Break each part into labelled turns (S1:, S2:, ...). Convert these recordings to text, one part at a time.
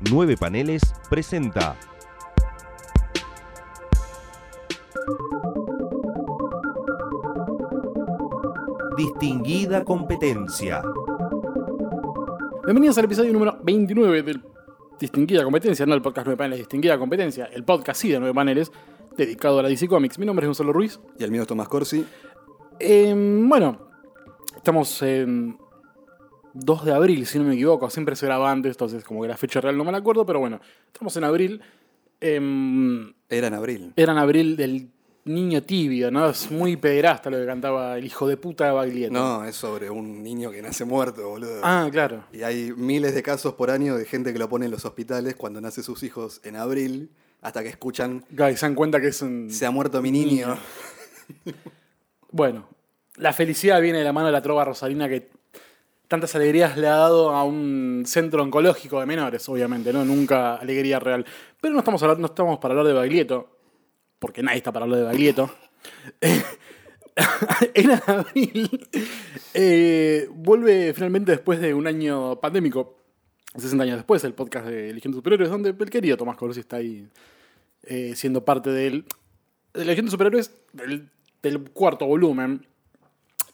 S1: Nueve Paneles presenta. Distinguida competencia.
S2: Bienvenidos al episodio número 29 del Distinguida Competencia, no el podcast 9 paneles, Distinguida Competencia, el podcast sí de 9 paneles, dedicado a la DC Comics. Mi nombre es Gonzalo Ruiz.
S3: Y el mío es Tomás Corsi.
S2: Eh, bueno, estamos en 2 de abril, si no me equivoco, siempre se graba antes, entonces como que la fecha real no me la acuerdo, pero bueno, estamos en abril. Em,
S3: Era en abril.
S2: era en abril del niño tibio, ¿no? Es muy pederasta lo que cantaba el hijo de puta de Baglietto.
S3: No, es sobre un niño que nace muerto, boludo.
S2: Ah, claro.
S3: Y hay miles de casos por año de gente que lo pone en los hospitales cuando nace sus hijos en abril, hasta que escuchan,
S2: y se dan cuenta que es un...
S3: se ha muerto mi niño.
S2: Bueno, la felicidad viene de la mano de la trova rosarina que tantas alegrías le ha dado a un centro oncológico de menores, obviamente, ¿no? Nunca alegría real. Pero no estamos, hablando, no estamos para hablar de Baglietto, porque nadie está para hablar de Baglietto. en abril eh, vuelve finalmente después de un año pandémico, 60 años después, el podcast de Legión de Superhéroes, donde el querido Tomás Colosi está ahí eh, siendo parte del, de Legión de Superhéroes del, del cuarto volumen.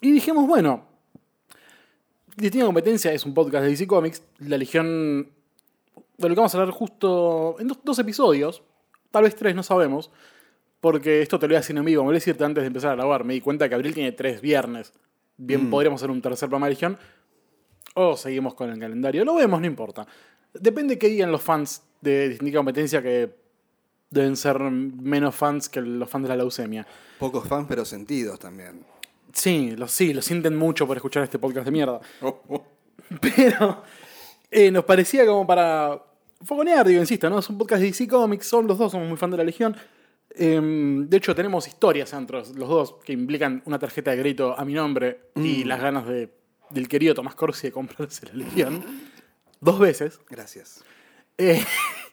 S2: Y dijimos, bueno, Distinta Competencia es un podcast de DC Comics. La Legión. De lo que vamos a hablar justo en dos, dos episodios. Tal vez tres, no sabemos. Porque esto te lo voy a decir en vivo. Me voy a decirte antes de empezar a grabar. Me di cuenta que abril tiene tres viernes. Bien, podríamos hacer un tercer programa de Legión. O seguimos con el calendario. Lo vemos, no importa. Depende qué digan los fans de Distinta Competencia que deben ser menos fans que los fans de la leucemia.
S3: Pocos fans, pero sentidos también.
S2: Sí, lo, sí, lo sienten mucho por escuchar este podcast de mierda. Pero eh, nos parecía como para fogonear, digo, insisto, ¿no? Es un podcast de DC Comics, son los dos, somos muy fan de la Legión. Em, de hecho, tenemos historias entre los dos que implican una tarjeta de crédito a mi nombre y las ganas de, del querido Tomás Corsi de comprarse la Legión. Dos veces.
S3: Gracias.
S2: Eh,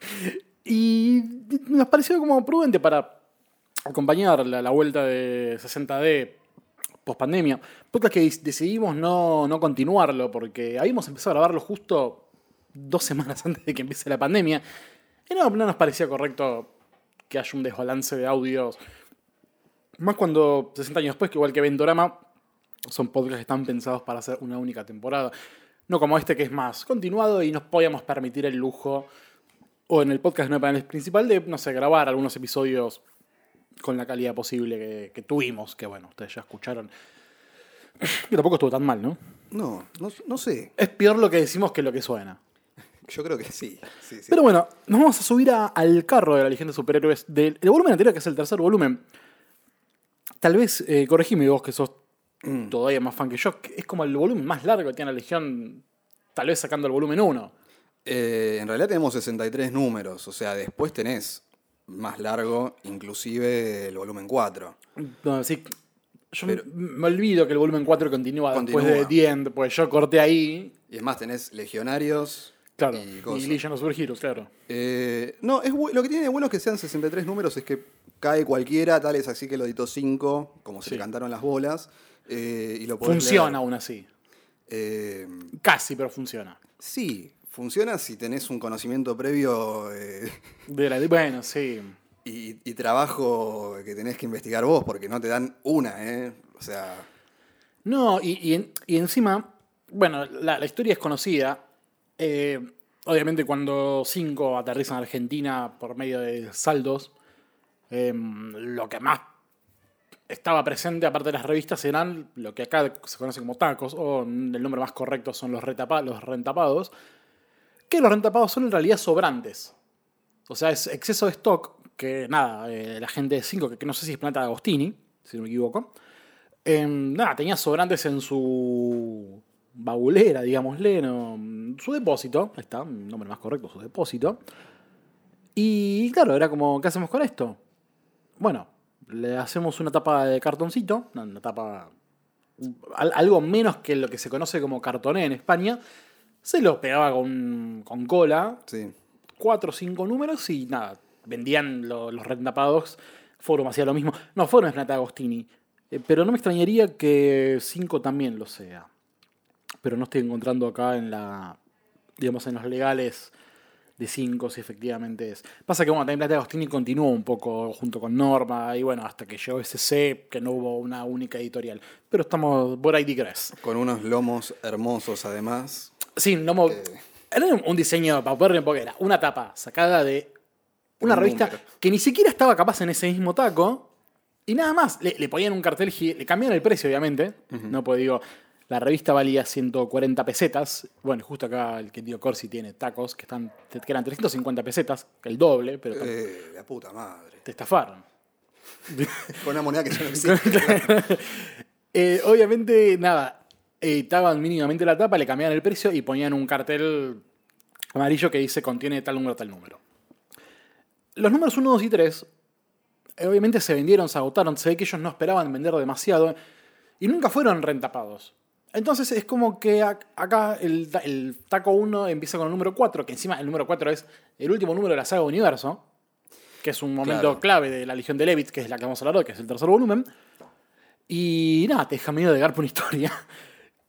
S2: y nos pareció como prudente para acompañar la, la vuelta de 60D post pandemia. Podcast que decidimos no, no continuarlo porque habíamos empezado a grabarlo justo dos semanas antes de que empiece la pandemia. Y no, no nos parecía correcto que haya un desbalance de audios. Más cuando 60 años después, que igual que Ventorama, son podcasts que están pensados para hacer una única temporada. No como este que es más continuado y nos podíamos permitir el lujo, o en el podcast no panel principal, de, no sé, grabar algunos episodios con la calidad posible que, que tuvimos, que bueno, ustedes ya escucharon. Que tampoco estuvo tan mal, ¿no?
S3: No, no, no sé.
S2: Es peor lo que decimos que lo que suena.
S3: Yo creo que sí. sí, sí.
S2: Pero bueno, nos vamos a subir a- al carro de la Legión de Superhéroes del el volumen anterior, que es el tercer volumen. Tal vez, eh, corregime vos que sos todavía más fan que yo, que es como el volumen más largo que tiene la Legión, tal vez sacando el volumen 1.
S3: Eh, en realidad tenemos 63 números, o sea, después tenés más largo, inclusive el volumen 4.
S2: No, sí, yo me- me olvido que el volumen 4 continúa, después de The End, pues yo corté ahí.
S3: Y es más, tenés legionarios
S2: Claro,
S3: y
S2: y,
S3: cosas.
S2: Legion of Superheroes, claro.
S3: Eh, no, es lo que tiene de bueno es que sean 63 números es que cae cualquiera, tal es así que lo editó 5, como se
S2: Sí.
S3: le cantaron las bolas. eh, y lo
S2: Funciona
S3: leer.
S2: aún así.
S3: Eh,
S2: Casi, pero funciona.
S3: sí, funciona si tenés un conocimiento previo eh,
S2: De la- bueno, sí.
S3: y, y trabajo que tenés que investigar vos, porque no te dan una, ¿eh? O sea,
S2: No, y, y en- y encima, bueno, la, la historia es conocida. Eh, obviamente cuando cinco aterrizan a Argentina por medio de saldos, eh, lo que más estaba presente, aparte de las revistas, eran lo que acá se conoce como tacos, o el nombre más correcto son los, retapa- los rentapados, que los rentapados son en realidad sobrantes. O sea, es exceso de stock que, nada, eh, la gente de 5, que, no sé si es Planeta de Agostini, si no me equivoco, em, nada, tenía sobrantes en su baulera, digámosle, no, su depósito, está, nombre más correcto, su depósito. Y claro, era como, ¿qué hacemos con esto? Bueno, le hacemos una tapa de cartoncito, una, tapa, al- algo menos que lo que se conoce como cartoné en España, se lo pegaba con, con cola,
S3: sí.
S2: cuatro o cinco números y nada, vendían lo- los rentapados. Forum hacía lo mismo. No, Forum es Planeta Agostini. Eh, pero no me extrañaría que 5 también lo sea. Pero no estoy encontrando acá en la. digamos, en los legales de 5 si efectivamente es. Pasa que bueno, también Platea Agostini continuó un poco junto con Norma y bueno, hasta que llegó SC, que no hubo una única editorial. Pero estamos por ahí digress.
S3: Con unos lomos hermosos además.
S2: Sí, no Era un diseño paupérrimo porque era una tapa sacada de una
S3: Un
S2: revista
S3: número.
S2: que ni siquiera estaba capaz en ese mismo taco. Y nada más, le, le ponían un cartel, gi- le cambiaron el precio, obviamente. No pues digo, la revista valía 140 pesetas. Bueno, justo acá el que tío Corsi tiene tacos que, están, que eran 350 pesetas, el doble, pero
S3: Eh, la puta madre.
S2: te estafaron.
S3: Con una moneda que ya no existe.
S2: Eh, obviamente, nada, editaban mínimamente la tapa, le cambiaban el precio y ponían un cartel amarillo que dice contiene tal número, tal número. Los números 1, 2 y 3, eh, obviamente se vendieron, se agotaron, se ve que ellos no esperaban vender demasiado y nunca fueron rentapados. Entonces es como que ac- acá el, ta- el taco 1 empieza con el número 4, que encima el número 4 es el último número de la saga Universo, que es un momento
S3: Claro.
S2: clave de la Legión de Levit, que es la que vamos a hablar hoy, que es el tercer volumen. Y nada, te deja medio de garpa una historia.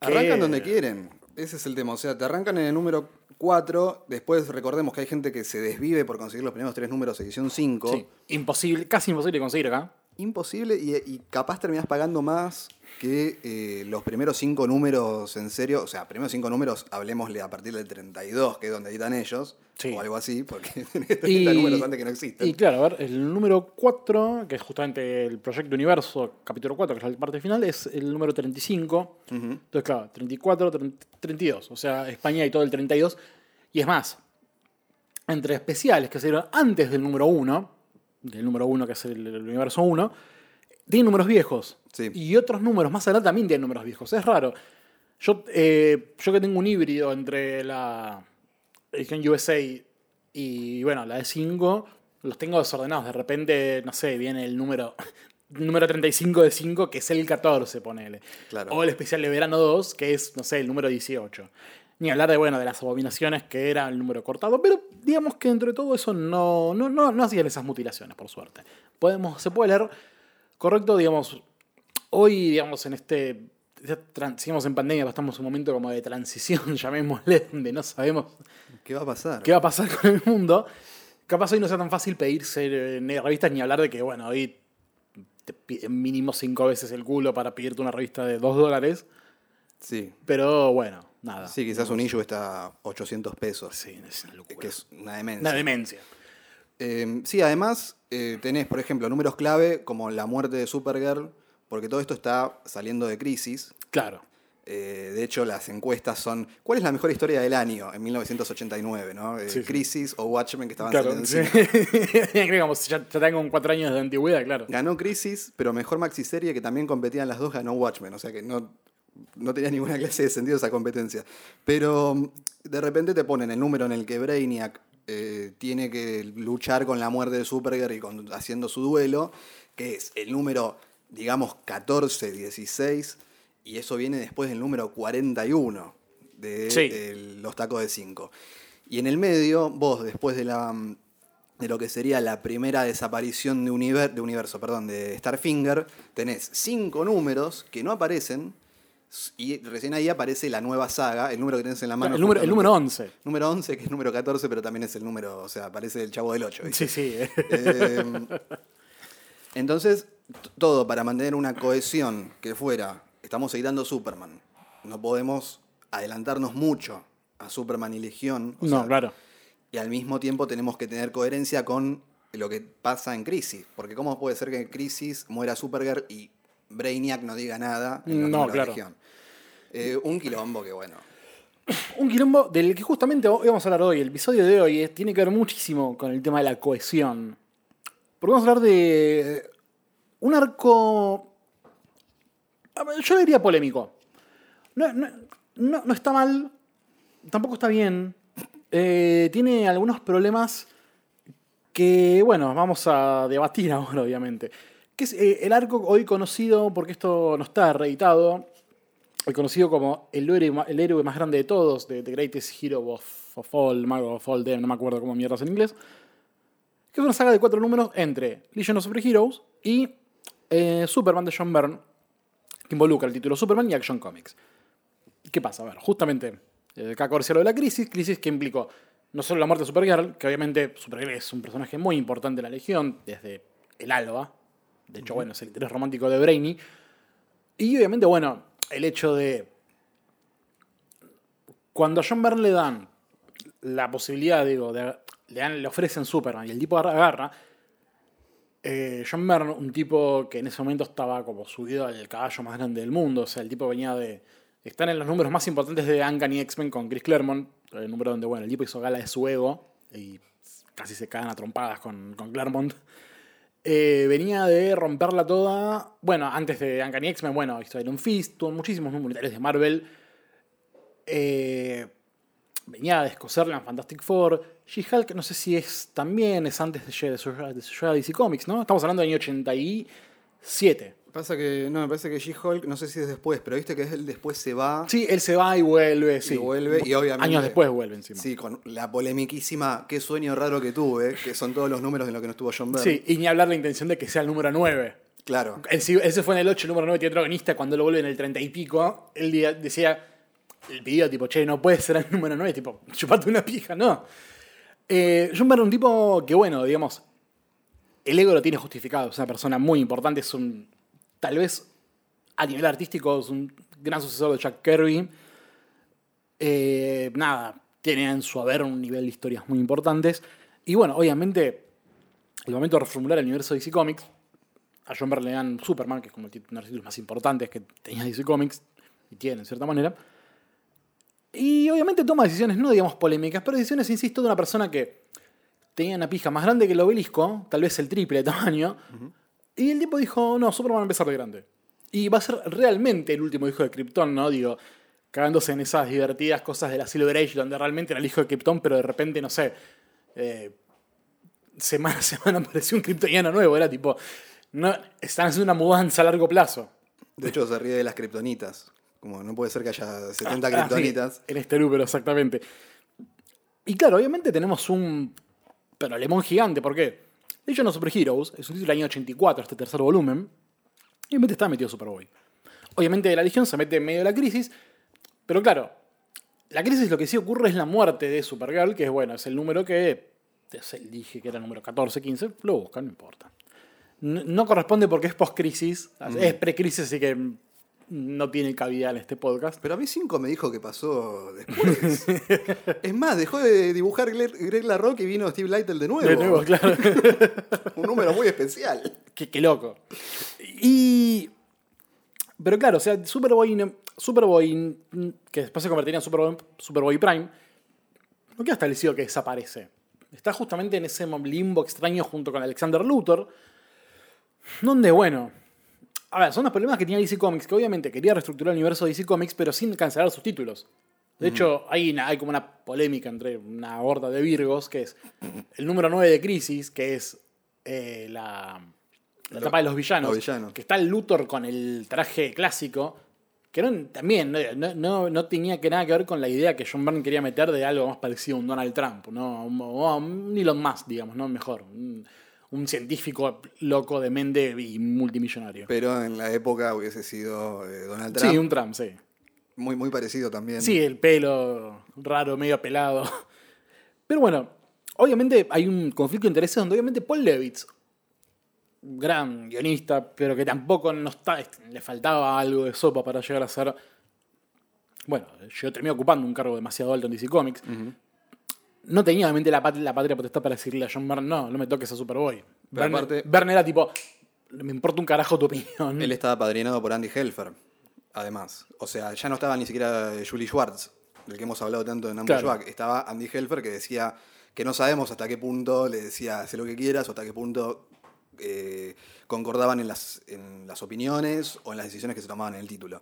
S3: Arrancan donde quieren. Ese es el tema. O sea, te arrancan en el número 4. Después recordemos que hay gente que se desvive por conseguir los primeros tres números edición 5.
S2: Sí, imposible, casi imposible conseguir acá.
S3: Imposible y, y capaz terminás pagando más que eh, los primeros cinco números en serio. O sea, primeros cinco números, hablemosle a partir del 32, que es donde editan ellos.
S2: Sí.
S3: O algo así, porque 30 números antes que no existen.
S2: Y claro, a ver, el número 4, que es justamente el Proyecto Universo, capítulo 4, que es la parte final, es el número 35. Entonces, claro, 34, 30, 32. O sea, España y todo el 32. Y es más, entre especiales que salieron antes del número 1, del número 1 que es el, el Universo 1, tienen números viejos.
S3: Sí.
S2: Y otros números más adelante también tienen números viejos. Es raro. Yo, eh, yo que tengo un híbrido entre la edición USA y bueno, la de 5, los tengo desordenados. De repente, no sé, viene el número, número 35 de 5, que es el 14, ponele.
S3: Claro.
S2: O el especial de verano 2, que es, no sé, el número 18. Ni hablar de, bueno, de las abominaciones, que era el número cortado. Pero digamos que entre todo eso no, no, no, no hacían esas mutilaciones, por suerte. Podemos, se puede leer correcto, digamos, hoy, digamos, en este... Seguimos en pandemia, estamos en un momento como de transición, llamémosle, donde no sabemos
S3: ¿Qué va a pasar?
S2: qué va a pasar con el mundo. Capaz hoy no sea tan fácil pedirse en revistas ni hablar de que, bueno, hoy te piden mínimo cinco veces el culo para pedirte una revista de dos dólares.
S3: Sí.
S2: Pero bueno, nada.
S3: Sí, quizás un issue está a 800 pesos.
S2: Sí, es una locura.
S3: Que es una demencia.
S2: Una demencia.
S3: Eh, sí, además eh, tenés, por ejemplo, números clave como la muerte de Supergirl, porque todo esto está saliendo de crisis.
S2: Claro.
S3: Eh, de hecho, las encuestas son ¿cuál es la mejor historia del año en 1989? ¿no? Eh,
S2: Sí, sí.
S3: Crisis o Watchmen que estaban
S2: Claro,
S3: saliendo
S2: sí. ya, ya tengo cuatro años de antigüedad, claro.
S3: Ganó Crisis, pero mejor maxiserie que también competían las dos ganó Watchmen, o sea que no, no tenía ninguna clase de sentido esa competencia. Pero mm, de repente te ponen el número en el que Brainiac eh, tiene que luchar con la muerte de Supergirl y con- haciendo su duelo, que es el número, digamos, 14, 16, y eso viene después del número 41 de
S2: Sí.
S3: el- los tacos de 5. Y en el medio, vos, después de la de lo que sería la primera desaparición de, univer- de universo, perdón, de Starfinger, tenés cinco números que no aparecen y recién ahí aparece la nueva saga, el número que tenés en la mano.
S2: el, número, el número 11.
S3: Número 11, que es número 14, pero también es el número, o sea, aparece el chavo del 8.
S2: Sí, sí.
S3: Eh, entonces, todo para mantener una cohesión que fuera, estamos editando Superman, no podemos adelantarnos mucho a Superman y Legión. o
S2: no,
S3: sea,
S2: claro.
S3: y al mismo tiempo tenemos que tener coherencia con lo que pasa en Crisis. Porque ¿cómo puede ser que en Crisis muera Supergirl y Brainiac no diga nada en
S2: No, claro.
S3: Legión? Eh, un quilombo que bueno.
S2: Un quilombo del que justamente vamos a hablar hoy. El episodio de hoy tiene que ver muchísimo con el tema de la cohesión. Porque vamos a hablar de un arco. Yo diría polémico. No, no- no- no está mal, tampoco está bien. Eh, tiene algunos problemas que, bueno, vamos a debatir ahora, obviamente. Que es eh, el arco hoy conocido, porque esto no está reeditado, hoy conocido como el héroe, el héroe más grande de todos, de The Greatest Hero of, of All, Mago of All Them, no me acuerdo cómo mierdas en inglés. Que es una saga de cuatro números entre Legion of Superheroes y eh, Superman de John Byrne, que involucra el título Superman y Action Comics. ¿Qué pasa? A ver, justamente, eh, acá lo de la crisis, crisis que implicó no solo la muerte de Supergirl, que obviamente Supergirl es un personaje muy importante en la Legión, desde el alba. De hecho, bueno, es el interés romántico de Brainy. Y obviamente, bueno, el hecho de. Cuando a John Byrne le dan la posibilidad, digo, le, dan- le ofrecen Superman y el tipo agarra. eh, John Byrne, un tipo que en ese momento estaba como subido al caballo más grande del mundo, o sea, el tipo venía de estar en los números más importantes de Uncanny X-Men con Chris Claremont, el número donde, bueno, el tipo hizo gala de su ego y casi se cagan a trompadas con, con Claremont. Eh, venía de romperla toda. Bueno, antes de Uncanny X-Men, bueno, hizo Iron Fist, tuvo muchísimos números de Marvel. Eh, venía de escocerla en Fantastic Four. She-Hulk, no sé si es también, es antes de de de a DC Comics, ¿no? Estamos hablando del año 87.
S3: Pasa que, no, me parece que She-Hulk, no sé si es después, pero viste que él después se va
S2: Sí, él se va y vuelve, sí.
S3: y vuelve, y obviamente.
S2: Años después vuelve encima.
S3: Sí, con la polemiquísima Qué sueño raro que tuve, que son todos los números en los que no estuvo John Byrne.
S2: Sí, y ni hablar la intención de que sea el número 9.
S3: Claro.
S2: Ese fue en el 8, el número 9 teatrogonista, cuando lo vuelve en el 30 y pico, él decía, el pidió tipo, che, no puede ser el número 9, tipo, chupate una pija, no. Eh, John Byrne, un tipo que, bueno, digamos, el ego lo tiene justificado, es una persona muy importante, es un, tal vez, a nivel artístico, es un gran sucesor de Jack Kirby. Eh, nada, tiene en su haber un nivel de historias muy importantes. Y bueno, obviamente, el momento de reformular el universo de DC Comics, a John Byrne le dan Superman, que es como uno de los títulos más importantes que tenía DC Comics, y tiene en cierta manera. Y obviamente toma decisiones, no digamos polémicas, pero decisiones, insisto, de una persona que tenía una pija más grande que el obelisco, tal vez el triple de tamaño, y el tipo dijo, no, Superman va a empezar de grande. Y va a ser realmente el último hijo de Krypton, ¿no? Digo, cagándose en esas divertidas cosas de la Silver Age, donde realmente era el hijo de Krypton, pero de repente, no sé, eh, semana a semana apareció un kryptoniano nuevo, era tipo, no, están haciendo una mudanza a largo plazo.
S3: De hecho, se ríe de las kriptonitas. Como no puede ser que haya 70
S2: Ah, sí,
S3: kriptonitas.
S2: en este número, exactamente. Y claro, obviamente tenemos un problemón gigante, ¿por qué? Legend of Super Heroes es un título del año 84, este tercer volumen, y obviamente está metido Superboy. Obviamente la Legión se mete en medio de la crisis, pero claro, la crisis lo que sí ocurre es la muerte de Supergirl, que es bueno, es el número que dije que era el número 14, 15, lo buscan, no importa. No, no corresponde porque es post-crisis, es pre-crisis, así que no tiene cabida en este podcast.
S3: Pero a mí 5 me dijo que pasó después. es más, dejó de dibujar Greg, LaRock y vino Steve Lytle de nuevo.
S2: De nuevo, claro.
S3: Un número muy especial.
S2: qué, qué loco. Y. Pero claro, o sea, Superboy, Superboy, que después se convertiría en Superboy, Superboy Prime, no queda establecido que desaparece. Está justamente en ese limbo extraño junto con Alexander Luthor, donde, bueno. A ver, son los problemas que tenía DC Comics, que obviamente quería reestructurar el universo de DC Comics, pero sin cancelar sus títulos. De hecho, hay, una- hay como una polémica entre una horda de Virgos, que es el número 9 de Crisis, que es eh, la, la etapa de los villanos,
S3: los villanos.
S2: que está el Luthor con el traje clásico, que no- también no, no- no- tenía que nada que ver con la idea que John Byrne quería meter de algo más parecido a un Donald Trump, ¿no? O a un Elon Musk, digamos, ¿no? Mejor. Un, un científico loco de mente y multimillonario.
S3: Pero en la época hubiese sido eh, Donald Trump.
S2: Sí, un Trump, sí.
S3: Muy, muy parecido también.
S2: Sí, el pelo raro, medio pelado. Pero bueno, obviamente hay un conflicto de intereses donde obviamente Paul Levitz, gran guionista, pero que tampoco no está, le faltaba algo de sopa para llegar a ser... Bueno, yo terminé ocupando un cargo demasiado alto en DC Comics. No tenía obviamente la, pat- la patria potestad para decirle a John Byrne, no, no me toques a Superboy.
S3: Pero
S2: Byrne,
S3: aparte-
S2: Byrne era tipo, me importa un carajo tu opinión.
S3: Él estaba padrinado por Andy Helfer, además. O sea, ya no estaba ni siquiera Julie Schwartz, del que hemos hablado tanto en Ambushback.
S2: Claro.
S3: Estaba Andy Helfer que decía que no sabemos hasta qué punto le decía haz lo que quieras o hasta qué punto eh, concordaban en las, en las opiniones o en las decisiones que se tomaban en el título.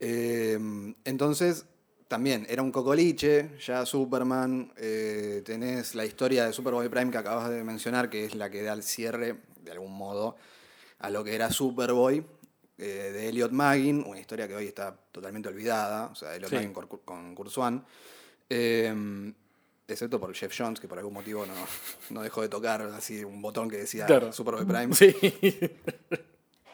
S3: Eh, entonces, también era un cocoliche, ya Superman, eh, tenés la historia de Superboy Prime que acabas de mencionar, que es la que da el cierre, de algún modo, a lo que era Superboy, eh, de Elliot Maggin, una historia que hoy está totalmente olvidada, o sea, Elliot
S2: Sí.
S3: Maggin con, con Kurt Swan, eh, excepto por Jeff Jones, que por algún motivo no, no dejó de tocar así un botón que decía
S2: Claro.
S3: Superboy Prime.
S2: Sí.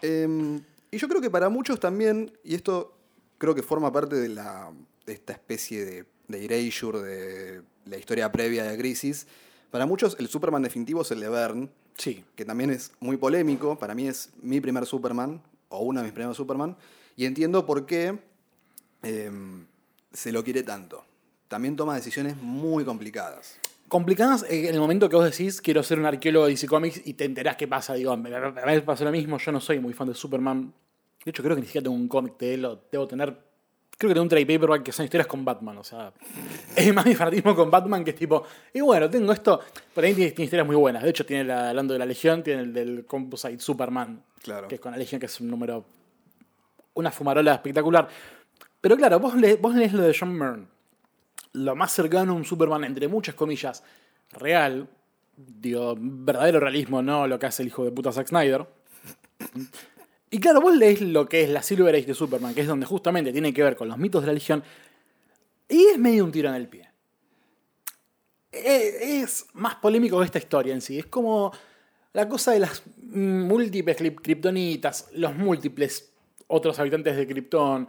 S3: Eh, y yo creo que para muchos también, y esto creo que forma parte de, la, esta especie de, de erasure, de la historia previa de Crisis. Para muchos, el Superman definitivo es el de Byrne,
S2: Sí.
S3: que también es muy polémico. Para mí es mi primer Superman, o uno de mis primeros Superman. Y entiendo por qué eh, se lo quiere tanto. También toma decisiones muy complicadas.
S2: Complicadas eh, en el momento que vos decís, quiero ser un arqueólogo de DC Comics y te enterás qué pasa. Digo, a mí me pasó lo mismo, yo no soy muy fan de Superman. De hecho, creo que ni siquiera tengo un cómic de él, o debo tener. Creo que tengo un trade paperback que son historias con Batman, o sea. Es más mi fanatismo con Batman que es tipo. Y bueno, tengo esto. Por ahí tiene, tiene historias muy buenas. De hecho, tiene la, hablando de la Legión, tiene el del Composite Superman.
S3: Claro.
S2: Que es con la Legión, que es un número. Una fumarola espectacular. Pero claro, vos, le, vos lees lo de John Byrne lo más cercano a un Superman, entre muchas comillas, real, digo, verdadero realismo, no lo que hace el hijo de puta Zack Snyder. Y claro, vos lees lo que es la Silver Age de Superman, que es donde justamente tiene que ver con los mitos de la Legión, y es medio un tiro en el pie. E- Es más polémico que esta historia en sí. Es como la cosa de las múltiples krip- kriptonitas, los múltiples otros habitantes de Krypton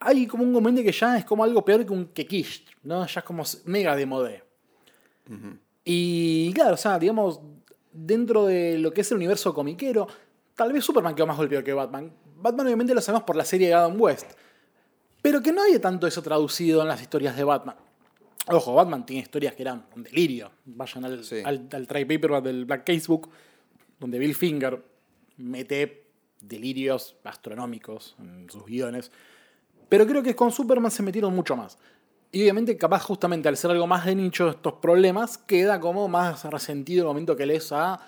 S2: hay como un comentario que ya es como algo peor que un Kekish, ¿no? Ya es como mega de modé. Y claro, o sea, digamos, dentro de lo que es el universo comiquero, tal vez Superman quedó más golpeado que Batman. Batman obviamente lo sabemos por la serie de Adam West. Pero que no haya tanto eso traducido en las historias de Batman. Ojo, Batman tiene historias que eran un delirio. Vayan al,
S3: Sí.
S2: al, al paperback del Black Casebook, donde Bill Finger mete delirios astronómicos en sus guiones. Pero creo que con Superman se metieron mucho más. Y obviamente, capaz justamente al ser algo más de nicho, estos problemas queda como más resentido el momento que lees a.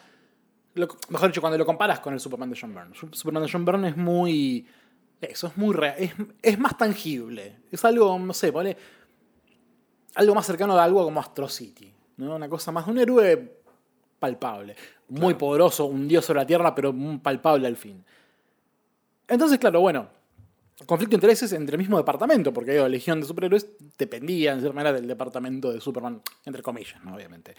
S2: lo- mejor dicho, cuando lo comparas con el Superman de John Byrne. Su- Superman de John Byrne es muy. Eso es muy real. Es, es más tangible. Es algo, no sé, pone. Algo más cercano a algo como Astro City. ¿no? Una cosa más. Un héroe palpable. Muy poderoso, un dios sobre la tierra, pero palpable al fin. Entonces, claro, bueno, conflicto de intereses entre el mismo departamento, porque digo, Legión de Superhéroes dependía, en cierta manera, del departamento de Superman, entre comillas, ¿no? obviamente.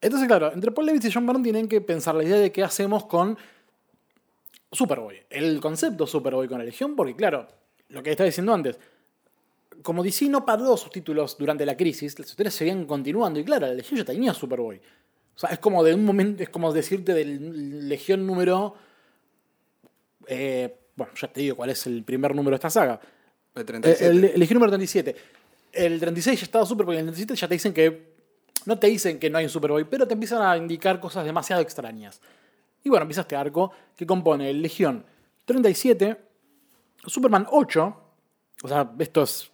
S2: Entonces, claro, entre Paul Levitz y John Byrne tienen que pensar la idea de qué hacemos con Superboy. El concepto Superboy con la Legión, porque claro, lo que estaba diciendo antes, como DC no paró sus títulos durante la crisis, las historias seguían continuando, y claro, la Legión ya tenía Superboy. O sea, es como de un momento, es como decirte del Legión número eh, bueno, ya te digo cuál es el primer número de esta saga.
S3: El
S2: Eh,
S3: 37.
S2: El, el Legión número 37. El 36 ya estaba Superboy. El 37 ya te dicen que. No te dicen que no hay un Superboy, pero te empiezan a indicar cosas demasiado extrañas. Y bueno, empieza este arco que compone el Legión 37, Superman 8. O sea, esto es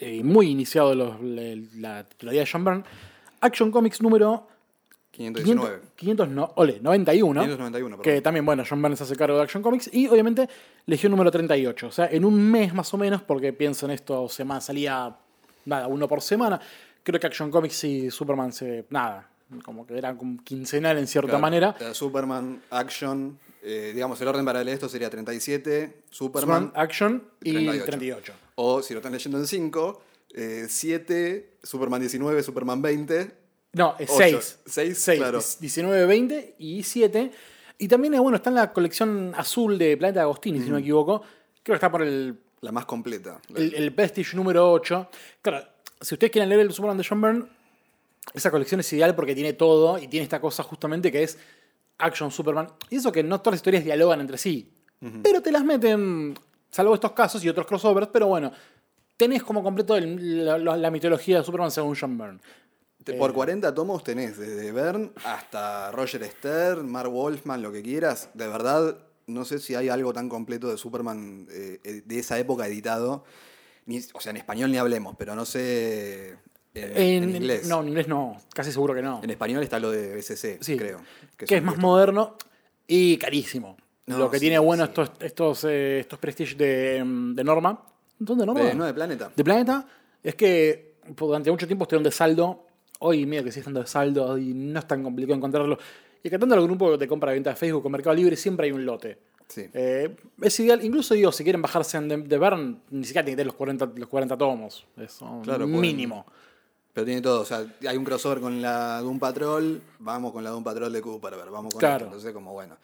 S2: eh, muy iniciado los- la, trilogía de John Byrne. Action Comics número
S3: 519.
S2: 500, 500 no, ole, 91.
S3: 591,
S2: Que también, bueno, John Byrne se hace cargo de Action Comics. Y obviamente, Legión número 38. O sea, en un mes más o menos, porque pienso en esto, semana, salía nada, uno por semana. Creo que Action Comics y Superman se. Nada, como que eran como quincenal en cierta
S3: Claro,
S2: manera.
S3: la Superman, Action, eh, digamos, el orden para leer esto sería 37,
S2: Superman,
S3: Superman,
S2: Action y
S3: 38.
S2: 38.
S3: o si lo están leyendo en 5, 7, Superman 19, Superman 20.
S2: No, es
S3: Ocho.
S2: 6.
S3: Seis, claro.
S2: 19, 20 y 7. Y también, eh, bueno, está en la colección azul de Planeta Agostini, si no me equivoco. Creo que está por el
S3: La más completa.
S2: el, el Prestige número 8. Claro, si ustedes quieren leer el Superman de John Byrne, esa colección es ideal porque tiene todo y tiene esta cosa justamente que es Action Superman. Y eso que no todas las historias dialogan entre sí. Pero te las meten, salvo estos casos y otros crossovers, pero bueno, tenés como completo el- la, mitología de Superman según John Byrne. Eh.
S3: Por 40 tomos tenés desde Byrne hasta Roger Stern, Mark Wolfman, lo que quieras. De verdad, no sé si hay algo tan completo de Superman eh, eh, de esa época editado. Ni, o sea, en español ni hablemos, pero no sé en, en inglés.
S2: No, en inglés no, casi seguro que no.
S3: En español está lo de BCC,
S2: Sí,
S3: creo.
S2: Que,
S3: son
S2: es más moderno y carísimo.
S3: No,
S2: Lo que
S3: sí,
S2: tiene bueno
S3: sí.
S2: estos, estos, eh, estos Prestige de, de Norma. ¿Dónde Norma?
S3: De, no, de Planeta.
S2: de Planeta es que durante mucho tiempo estuvieron de saldo. Hoy medio que sí están de saldo y no es tan complicado encontrarlo. Y que tanto el grupo de compra y venta de Facebook o Mercado Libre siempre hay un lote.
S3: Sí.
S2: Eh, es ideal, incluso digo, si quieren bajarse en de, de Bern, ni siquiera tienen que tener los 40, los 40 tomos.
S3: Claro, pueden-
S2: mínimo.
S3: Pero tiene todo, o sea, hay un crossover con la Doom Patrol, vamos con la Doom Patrol de Cooper, vamos con
S2: Claro.
S3: esto, entonces como bueno.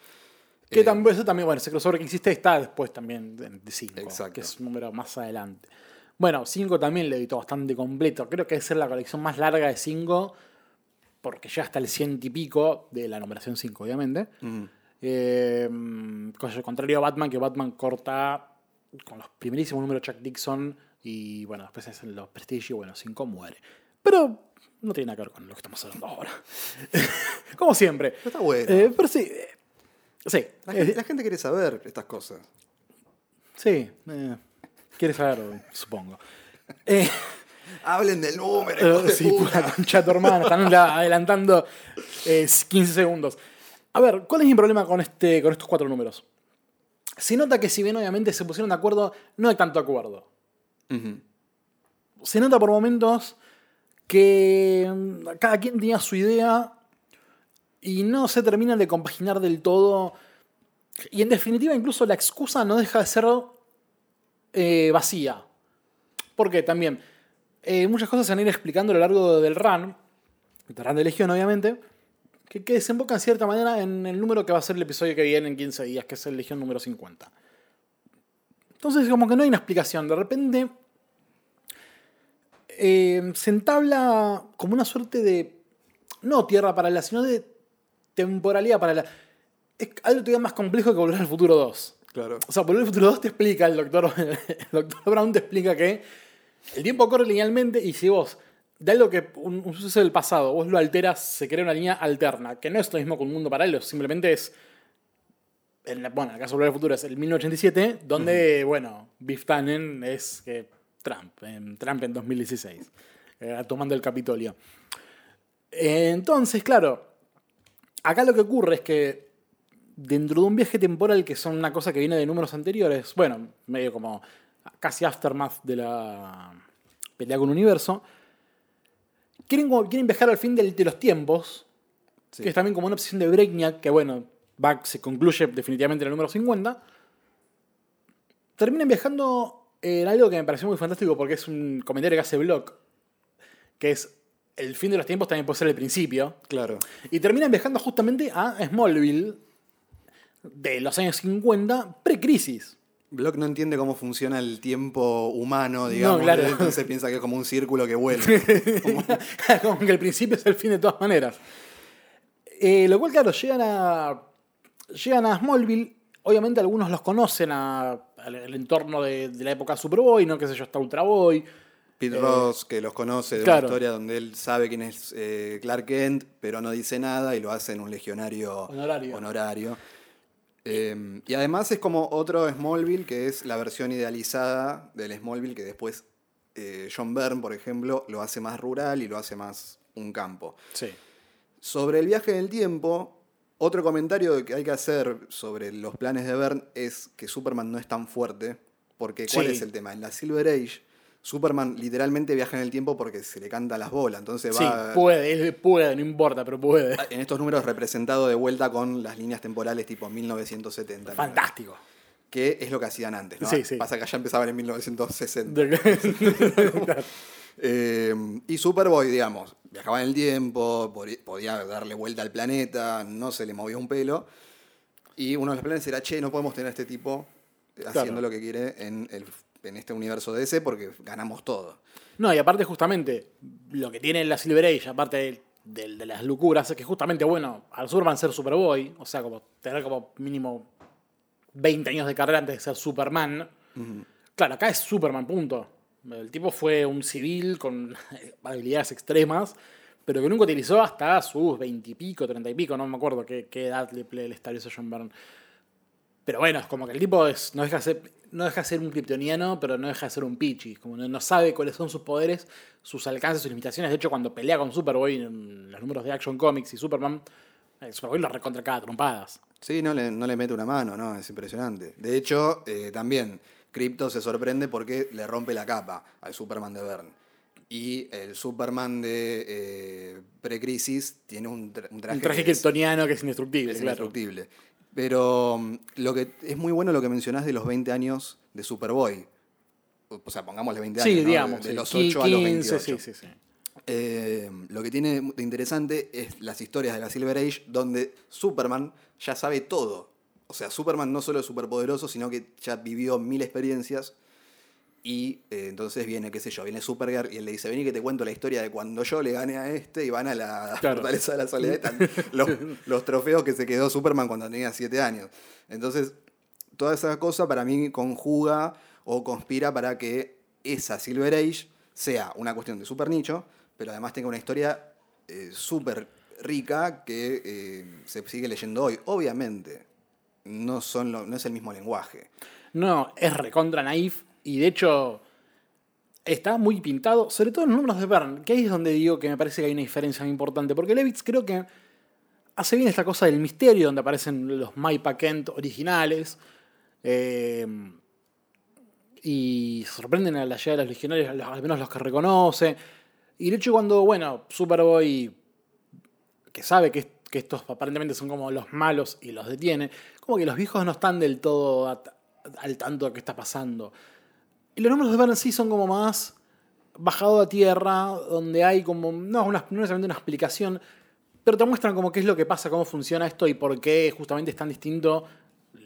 S2: Que
S3: Eh,
S2: también, eso también, bueno, ese crossover que existe está después también de 5,
S3: Exacto.
S2: que es un número más adelante. Bueno, 5 también le editó bastante completo. Creo que es ser la colección más larga de 5, porque ya hasta el ciento y pico de la numeración 5, obviamente. Eh, contrario a Batman, que Batman corta con los primerísimos números Chuck Dixon y bueno, después es en los Prestige y bueno, 5 muere. Pero no tiene nada que ver con lo que estamos hablando ahora. Como siempre.
S3: Pero está bueno.
S2: Eh, pero sí. eh, sí.
S3: La
S2: eh,
S3: gente, la gente quiere saber estas cosas.
S2: sí. eh, Quieres saber, supongo.
S3: Hablen del número.
S2: sí,
S3: puta.
S2: concha tu hermana, están la- adelantando eh, 15 segundos. A ver, ¿cuál es mi problema con, este, con estos cuatro números? Se nota que si bien obviamente se pusieron de acuerdo, no hay tanto acuerdo. Se nota por momentos que mm, cada quien tenía su idea y no se terminan de compaginar del todo. Y en definitiva, incluso la excusa no deja de ser eh, vacía. Porque también eh, muchas cosas se van a ir explicando a lo largo del run, del run de Legión, obviamente, que, que desembocan en cierta manera en el número que va a ser el episodio que viene en 15 días, que es el Legión número 50. Entonces, como que no hay una explicación. De repente, eh, se entabla como una suerte de. No tierra paralela, sino de temporalidad paralela. Es algo todavía más complejo que Volver al Futuro 2.
S3: Claro.
S2: O sea, Volver al Futuro 2 te explica, el doctor, el doctor Brown te explica que el tiempo corre linealmente y si vos de algo que un, un suceso del pasado, vos lo alteras, se crea una línea alterna, que no es lo mismo que un mundo paralelo, simplemente es. En la- bueno, en el caso de Volver al Futuro es el 1987, donde, bueno, Biff Tannen es Trump, en Trump en 2016, eh, tomando el Capitolio. Entonces, claro, acá lo que ocurre es que dentro de un viaje temporal que son una cosa que viene de números anteriores, bueno, medio como casi aftermath de la pelea con universo, quieren, como- quieren viajar al fin del- de los tiempos,
S3: Sí.
S2: que es también como una obsesión de Breakneck, que bueno, va, se concluye definitivamente en el número 50. Terminan viajando en algo que me pareció muy fantástico porque es un comentario que hace Block, que es el fin de los tiempos también puede ser el principio.
S3: Claro.
S2: Y terminan viajando justamente a Smallville de los años 50, pre-crisis.
S3: Block no entiende cómo funciona el tiempo humano, digamos.
S2: claro.
S3: Entonces piensa que es como un círculo que vuelve. Como-
S2: Como que el principio es el fin de todas maneras. Eh, lo cual, claro, llegan a. Llegan a Smallville. Obviamente algunos los conocen a- al, al entorno de, de la época Superboy, ¿no? Qué sé yo, está Ultra Boy.
S3: Pete Ross, que los conoce de
S2: claro.
S3: una historia donde él sabe quién es eh, Clark Kent, pero no dice nada y lo hace en un legionario
S2: Honorario.
S3: honorario. Eh, y además es como otro Smallville, que es la versión idealizada del Smallville, que después eh, John Byrne, por ejemplo, lo hace más rural y lo hace más un campo.
S2: Sí.
S3: Sobre el viaje en el tiempo, otro comentario que hay que hacer sobre los planes de Byrne es que Superman no es tan fuerte, porque ¿cuál
S2: Sí.
S3: es el tema? En la Silver Age, Superman literalmente viaja en el tiempo porque se le cantan las bolas, entonces
S2: Sí,
S3: va
S2: puede, puede, no importa, pero puede.
S3: en estos números representado de vuelta con las líneas temporales tipo 1970.
S2: Fantástico.
S3: Que es lo que hacían antes, ¿no?
S2: Sí, sí.
S3: Pasa que allá empezaban en 1960.
S2: De-
S3: Eh, y Superboy, digamos, viajaba en el tiempo, podía darle vuelta al planeta, no se le movía un pelo. Y uno de los planes era, che, no podemos tener a este tipo haciendo
S2: Claro.
S3: lo que quiere en, el- en este universo de DC porque ganamos todo.
S2: No, y aparte justamente, lo que tiene la Silver Age, aparte de, de- de las locuras, es que justamente, bueno, al Superman ser Superboy, o sea, como tener como mínimo 20 años de carrera antes de ser Superman, claro, acá es Superman, punto. El tipo fue un civil con habilidades extremas, pero que nunca utilizó hasta sus 20 y pico, 30 y pico, no me acuerdo qué, qué edad le, le, le estableció John Byrne. Pero bueno, es como que el tipo es, no, deja de ser, no deja de ser un kryptoniano, pero no deja de ser un pichi. Como no, no sabe cuáles son sus poderes, sus alcances, sus limitaciones. De hecho, cuando pelea con Superboy en los números de Action Comics y Superman, eh, Superboy lo recontra cada trompadas.
S3: Sí, no le, no le mete una mano, ¿no? Es impresionante. De hecho, eh, también Crypto se sorprende porque le rompe la capa al Superman de Byrne. Y el Superman de eh, Precrisis tiene un, tra- un traje,
S2: Un traje kryptoniano que es indestructible,
S3: es
S2: claro.
S3: indestructible. Pero mm, lo que es muy bueno lo que mencionás de los 20 años de Superboy. O sea, pongámosle 20 años.
S2: Sí,
S3: ¿no?
S2: digamos.
S3: De, de
S2: sí.
S3: los 8 a los
S2: 15,
S3: 28.
S2: Sí, sí, sí.
S3: Eh, lo que tiene de interesante es las historias de la Silver Age, donde Superman ya sabe todo. O sea, Superman no solo es superpoderoso, sino que ya vivió mil experiencias. Y eh, entonces viene, qué sé yo, viene Supergirl y él le dice, vení que te cuento la historia de cuando yo le gané a este y van a la
S2: Claro.
S3: fortaleza de la soledad. Están los, los trofeos que se quedó Superman cuando tenía siete años. Entonces, toda esa cosa para mí conjuga o conspira para que esa Silver Age sea una cuestión de super nicho, pero además tenga una historia eh, súper rica que eh, se sigue leyendo hoy. Obviamente, no, son lo- no es el mismo lenguaje.
S2: No, es recontra naif y de hecho está muy pintado, sobre todo en los números de Bern, que ahí es donde digo que me parece que hay una diferencia muy importante, porque Levitz creo que hace bien esta cosa del misterio, donde aparecen los Maipa Kent originales, eh, y sorprenden a la llegada de los legionarios, al menos los que reconoce, y de hecho cuando, bueno, Superboy, que sabe que, que estos aparentemente son como los malos y los detiene, como que los viejos no están del todo al tanto de qué está pasando. Y los números de Bern sí son como más bajado a tierra, donde hay como, no, una, no necesariamente una explicación, pero te muestran como qué es lo que pasa, cómo funciona esto y por qué justamente es tan distinto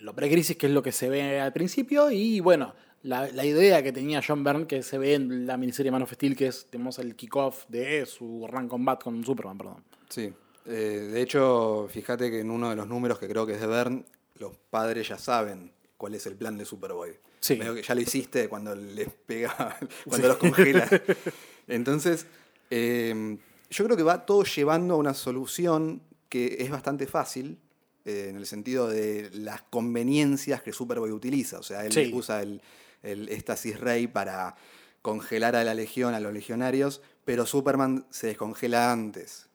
S2: lo precrisis, que es lo que se ve al principio, y bueno, la, idea que tenía John Byrne, que se ve en la miniserie Man of Steel, que es, tenemos el kickoff de su Run Combat con Superman, perdón.
S3: Sí. Eh, de hecho, fíjate que en uno de los números que creo que es de Bern, los padres ya saben cuál es el plan de Superboy.
S2: Sí.
S3: Medio que ya lo hiciste cuando les pega, cuando los congela. Entonces, eh, yo creo que va todo llevando a una solución que es bastante fácil, eh, en el sentido de las conveniencias que Superboy utiliza. O sea, él
S2: Sí.
S3: usa el, el Estasis Ray para congelar a la legión, a los legionarios, pero Superman se descongela antes,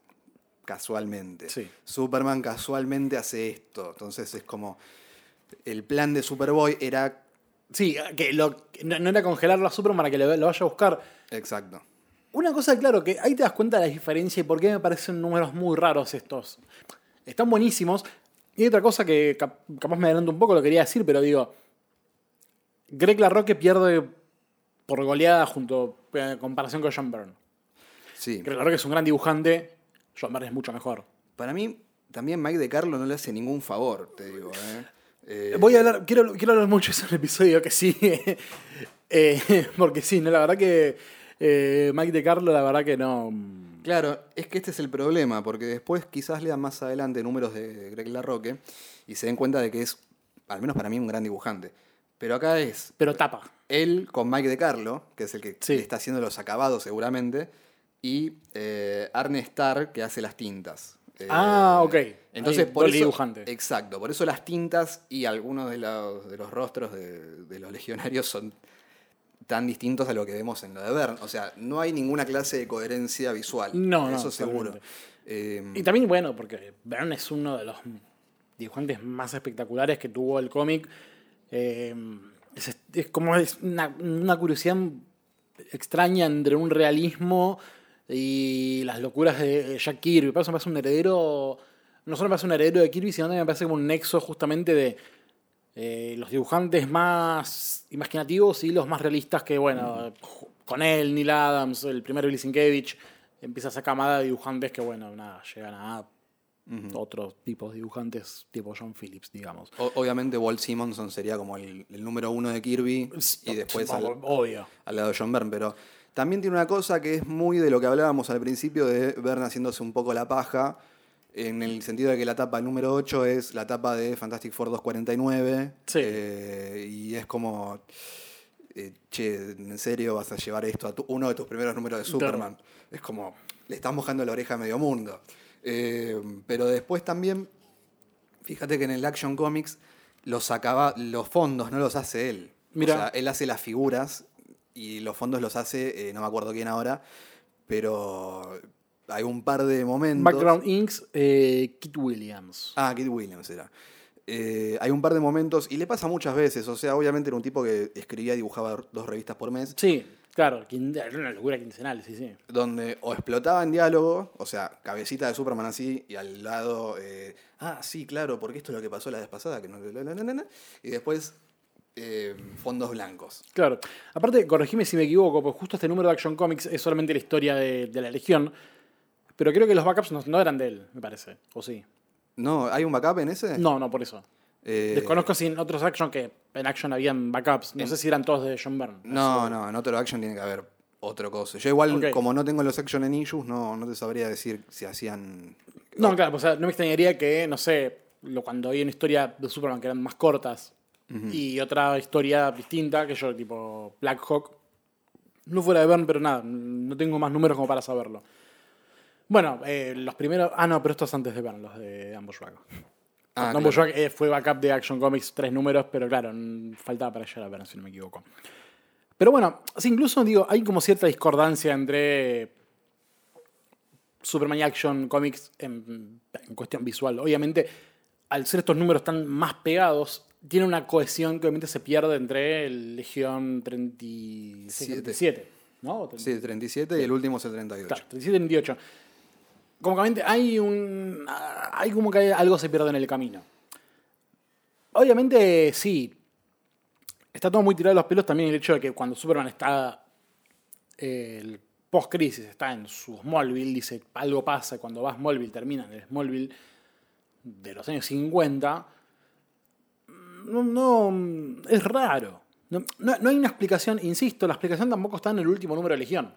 S3: casualmente.
S2: Sí.
S3: Superman casualmente hace esto. Entonces es como. El plan de Superboy era.
S2: Sí, que lo, no era congelarlo a Superman para que lo, lo vaya a buscar.
S3: Exacto.
S2: Una cosa, claro, que ahí te das cuenta de la diferencia y por qué me parecen números muy raros estos. Están buenísimos. Y hay otra cosa que cap- capaz me adelanto un poco, lo quería decir, pero digo. Greg Larroque pierde por goleada junto en comparación con John Byrne.
S3: Sí.
S2: Greg Larroque es un gran dibujante, John Byrne es mucho mejor.
S3: Para mí, también Mike de Carlo no le hace ningún favor, te digo. ¿eh? Eh,
S2: Voy a hablar, quiero, quiero hablar mucho de el episodio que sigue. Eh, porque sí, no, la verdad que eh, Mike de Carlo, la verdad que no.
S3: Claro, es que este es el problema, porque después quizás lean más adelante números de Greg Larroque y se den cuenta de que es, al menos para mí, un gran dibujante. Pero acá es
S2: Pero tapa.
S3: él con Mike de Carlo, que es el que
S2: Sí.
S3: le está haciendo los acabados seguramente, y eh, Arne Starr, que hace las tintas. Eh,
S2: Ah, ok.
S3: Entonces,
S2: Ahí,
S3: por eso,
S2: dibujante.
S3: Exacto, por eso las tintas y algunos de los, de los rostros de, de los legionarios son tan distintos a lo que vemos en lo de Bern. O sea, no hay ninguna clase de coherencia visual.
S2: No, no,
S3: Eso seguro. Eh,
S2: Y también, bueno, porque Byrne es uno de los dibujantes más espectaculares que tuvo el cómic. Eh, es, es como es una, una curiosidad extraña entre un realismo y las locuras de Jack Kirby. Por eso me parece un heredero, no solo me parece un heredero de Kirby, sino también me parece como un nexo justamente de eh, los dibujantes más imaginativos y los más realistas que, bueno, con él, Neil Adams, el primero Billy Sienkiewicz, empieza esa camada de dibujantes que, bueno, nada, llegan a otros tipos de dibujantes tipo John Phillips, digamos.
S3: o- obviamente Walt Simonson sería como el, el número uno de Kirby y después al,
S2: Obvio.
S3: al lado de John Byrne, pero también tiene una cosa que es muy de lo que hablábamos al principio de Byrne haciéndose un poco la paja, en el sentido de que la tapa número 8 es la tapa de Fantastic Four 249,
S2: Sí.
S3: eh, y es como, eh, che, ¿en serio vas a llevar esto a tu- uno de tus primeros números de Superman? Es como, le estás mojando la oreja a medio mundo. Eh, pero después también, fíjate que en el Action Comics los, acaba, los fondos no los hace él.
S2: Mira.
S3: O sea, él hace las figuras y los fondos los hace, eh, no me acuerdo quién ahora, pero hay un par de momentos.
S2: Background Inks, eh, Kit Williams.
S3: Ah, Kid Williams era. Eh, hay un par de momentos, y le pasa muchas veces, o sea, obviamente era un tipo que escribía y dibujaba dos revistas por mes,
S2: Sí, claro, era una locura quincenal, sí, sí.
S3: donde o explotaba en diálogo, o sea, cabecita de Superman así, y al lado, eh, ah, sí, claro, porque esto es lo que pasó la vez pasada, que no, la, la, la, la, la", y después eh, fondos blancos.
S2: Claro. Aparte, corregime si me equivoco, porque justo este número de Action Comics es solamente la historia de, de la Legión. Pero creo que los backups no, no eran de él, me parece. ¿O sí?
S3: No, ¿hay un backup en ese?
S2: No, no, por eso.
S3: Eh,
S2: Desconozco si en otros Action que en Action habían backups. No sé si eran todos de John Byrne.
S3: No, no, en otro action tiene que haber otro cosa. Yo igual, como no tengo los action en issues, no, no te sabría decir si hacían...
S2: No, claro, o sea, no me extrañaría que, no sé, cuando había una historia de Superman que eran más cortas y otra historia distinta, que yo, tipo Black Hawk, no fuera de Byrne, pero nada, no tengo más números como para saberlo. Bueno, eh, los primeros. Ah, no, pero esto es antes de Byrne, los de Ambushwhack.
S3: Ah,
S2: Ambushwhack eh, fue backup de Action Comics, tres números, pero claro, faltaba para llegar a Byrne, si no me equivoco. Pero bueno, incluso digo, hay como cierta discordancia entre Superman y Action Comics en, en cuestión visual. Obviamente, al ser estos números tan más pegados, tiene una cohesión que obviamente se pierde entre el Legión 36,
S3: Siete.
S2: 37, ¿no?
S3: Sí, 37 y el último es el 38.
S2: Claro, 37 y 38. Como que obviamente hay un. Hay como que algo se pierde en el camino. Obviamente, sí. Está todo muy tirado de los pelos también el hecho de que cuando Superman está. eh, el post-crisis, está en su Smallville, dice algo pasa. Cuando va a Smallville, termina en el Smallville de los años 50. No, no, es raro. No, no- no hay una explicación, insisto, la explicación tampoco está en el último número de Legión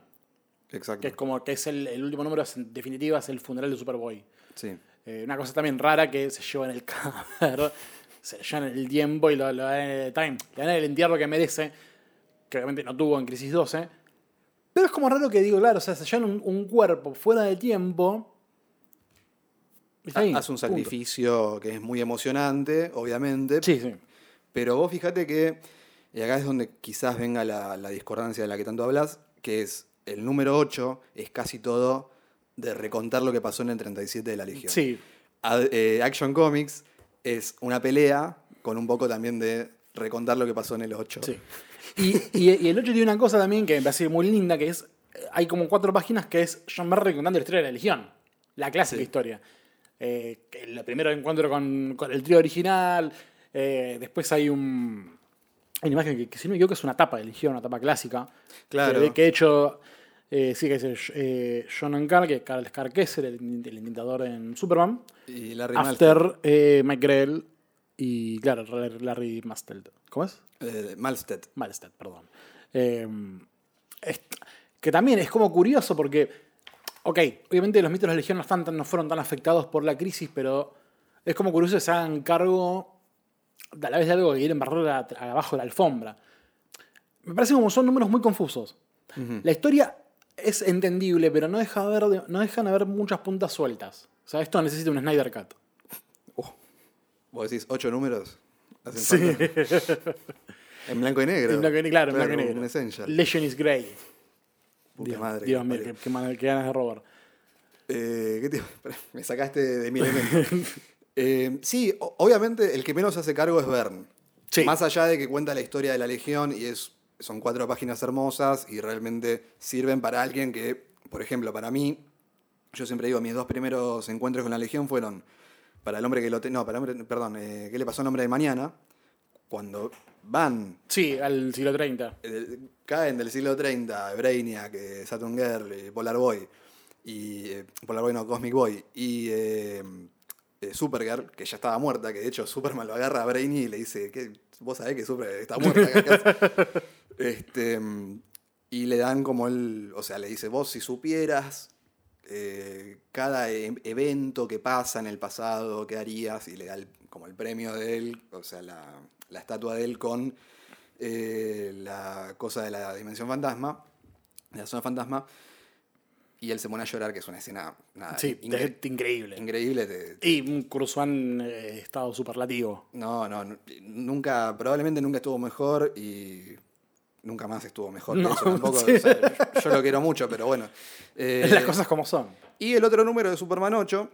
S3: Exacto.
S2: que es como que es el, el último número, es, en definitiva, es el funeral de Superboy.
S3: Sí.
S2: Eh, una cosa también rara que se lleva en el cadáver, se le llevan en el tiempo y lo, lo dan en el time. Le dan el entierro que merece, que obviamente no tuvo en Crisis 12. Pero es como raro que digo, claro, o sea, se llevan un, un cuerpo fuera de tiempo. Ahí,
S3: Hace un
S2: punto.
S3: sacrificio que es muy emocionante, obviamente.
S2: Sí, sí.
S3: Pero vos fíjate que, y acá es donde quizás venga la, la discordancia de la que tanto hablas, que es el número 8 es casi todo de recontar lo que pasó en el 37 de la Legión.
S2: Sí.
S3: Ad- eh, Action Comics es una pelea con un poco también de recontar lo que pasó en el 8.
S2: Sí. Y, y- y el 8 tiene una cosa también que me parece muy linda, que es, eh, hay como cuatro páginas que es John Barry contando la historia de la Legión, la clásica historia. Eh, el primero encuentro con, con el trío original, eh, después hay un... Hay una imagen que, que si no me equivoco es una tapa Legión, una tapa clásica.
S3: Claro.
S2: Que, que he hecho, eh, sí que es eh, John que es Carl Skarkesser, el, el imitador en Superman.
S3: Y Larry
S2: After, eh, Mike Grell y, claro, Larry Mastel. ¿Cómo es?
S3: Malsted.
S2: Malstead, perdón. Es- que también es como curioso porque, ok, obviamente los mitos de la Legión no, están tan- no fueron tan afectados por la crisis, pero es como curioso que se hagan cargo a la vez de algo que quieren barrer abajo de la alfombra. Me parece como son números muy confusos. La historia es entendible, pero no, deja haber de- no dejan haber muchas puntas sueltas. O sea, esto necesita un Snyder Cut.
S3: Vos decís 8 números. Falta. en blanco y negro.
S2: En blanco y negro, claro, en blanco y negro. Legend is Grey.
S3: Puta
S2: Dios,
S3: madre.
S2: Dios mío, qué, qué qué ganas de robar.
S3: Eh, ¿qué te- Me sacaste de mi elemento. Eh, sí, obviamente el que menos se hace cargo es Verne.
S2: Sí.
S3: Más allá de que cuenta la historia de la Legión y es, son cuatro páginas hermosas y realmente sirven para alguien que, por ejemplo, para mí, yo siempre digo, mis dos primeros encuentros con la Legión fueron para el hombre que lo... te- no, para el hombre, perdón, eh, ¿qué le pasó al hombre de mañana? Cuando van
S2: Sí, al siglo 30.
S3: eh, caen del siglo 30, Brainiac, Saturn Girl, Polar Boy, y eh, Polar Boy no, Cosmic Boy, y eh, eh, Supergirl, que ya estaba muerta, que de hecho Superman lo agarra a Brainy y le dice, ¿Qué? vos sabés que Supergirl está muerta. ¿qué haces?". este, y le dan como el, o sea, le dice, vos si supieras eh, cada e- evento que pasa en el pasado, ¿qué harías? Y le da el- como el premio de él, o sea, la, la estatua de él con eh, la cosa de la dimensión fantasma, de la zona fantasma, y él se pone a llorar, que es una escena nada,
S2: Sí,
S3: incre-
S2: increíble.
S3: increíble. te-
S2: Y un Cruzan eh, estado superlativo.
S3: no, no, nu- nunca, probablemente nunca estuvo mejor y nunca más estuvo mejor.
S2: No,
S3: eso tampoco,
S2: sí.
S3: o sea, yo lo quiero mucho, pero bueno. Eh,
S2: Las cosas como son.
S3: Y el otro número de Superman 8,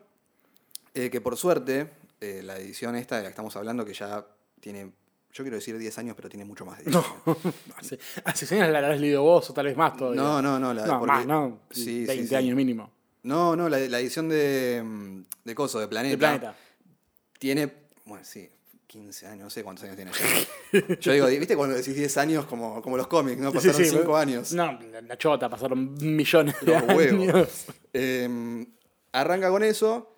S3: eh, que por suerte, eh, la edición esta de la que estamos hablando, que ya tiene, yo quiero decir 10 años, pero tiene mucho más de 10
S2: No.
S3: años.
S2: hace, hace 100 años la habrás leído vos o tal vez más todavía.
S3: No, no, no, la-
S2: no,
S3: porque-
S2: más, no.
S3: sí, sí,
S2: 20
S3: sí.
S2: años mínimo.
S3: No, no, la, la edición de, mm, de Coso, de Planeta,
S2: El planeta.
S3: tiene, bueno, sí, 15 años, no sé cuántos años tiene ya. Yo digo, ¿viste cuando decís 10 años como, como los cómics, no?
S2: Sí,
S3: Pasaron
S2: sí,
S3: 5 años.
S2: No, la, la chota, pasaron millones de
S3: Los huevos.
S2: años.
S3: Eh, arranca con eso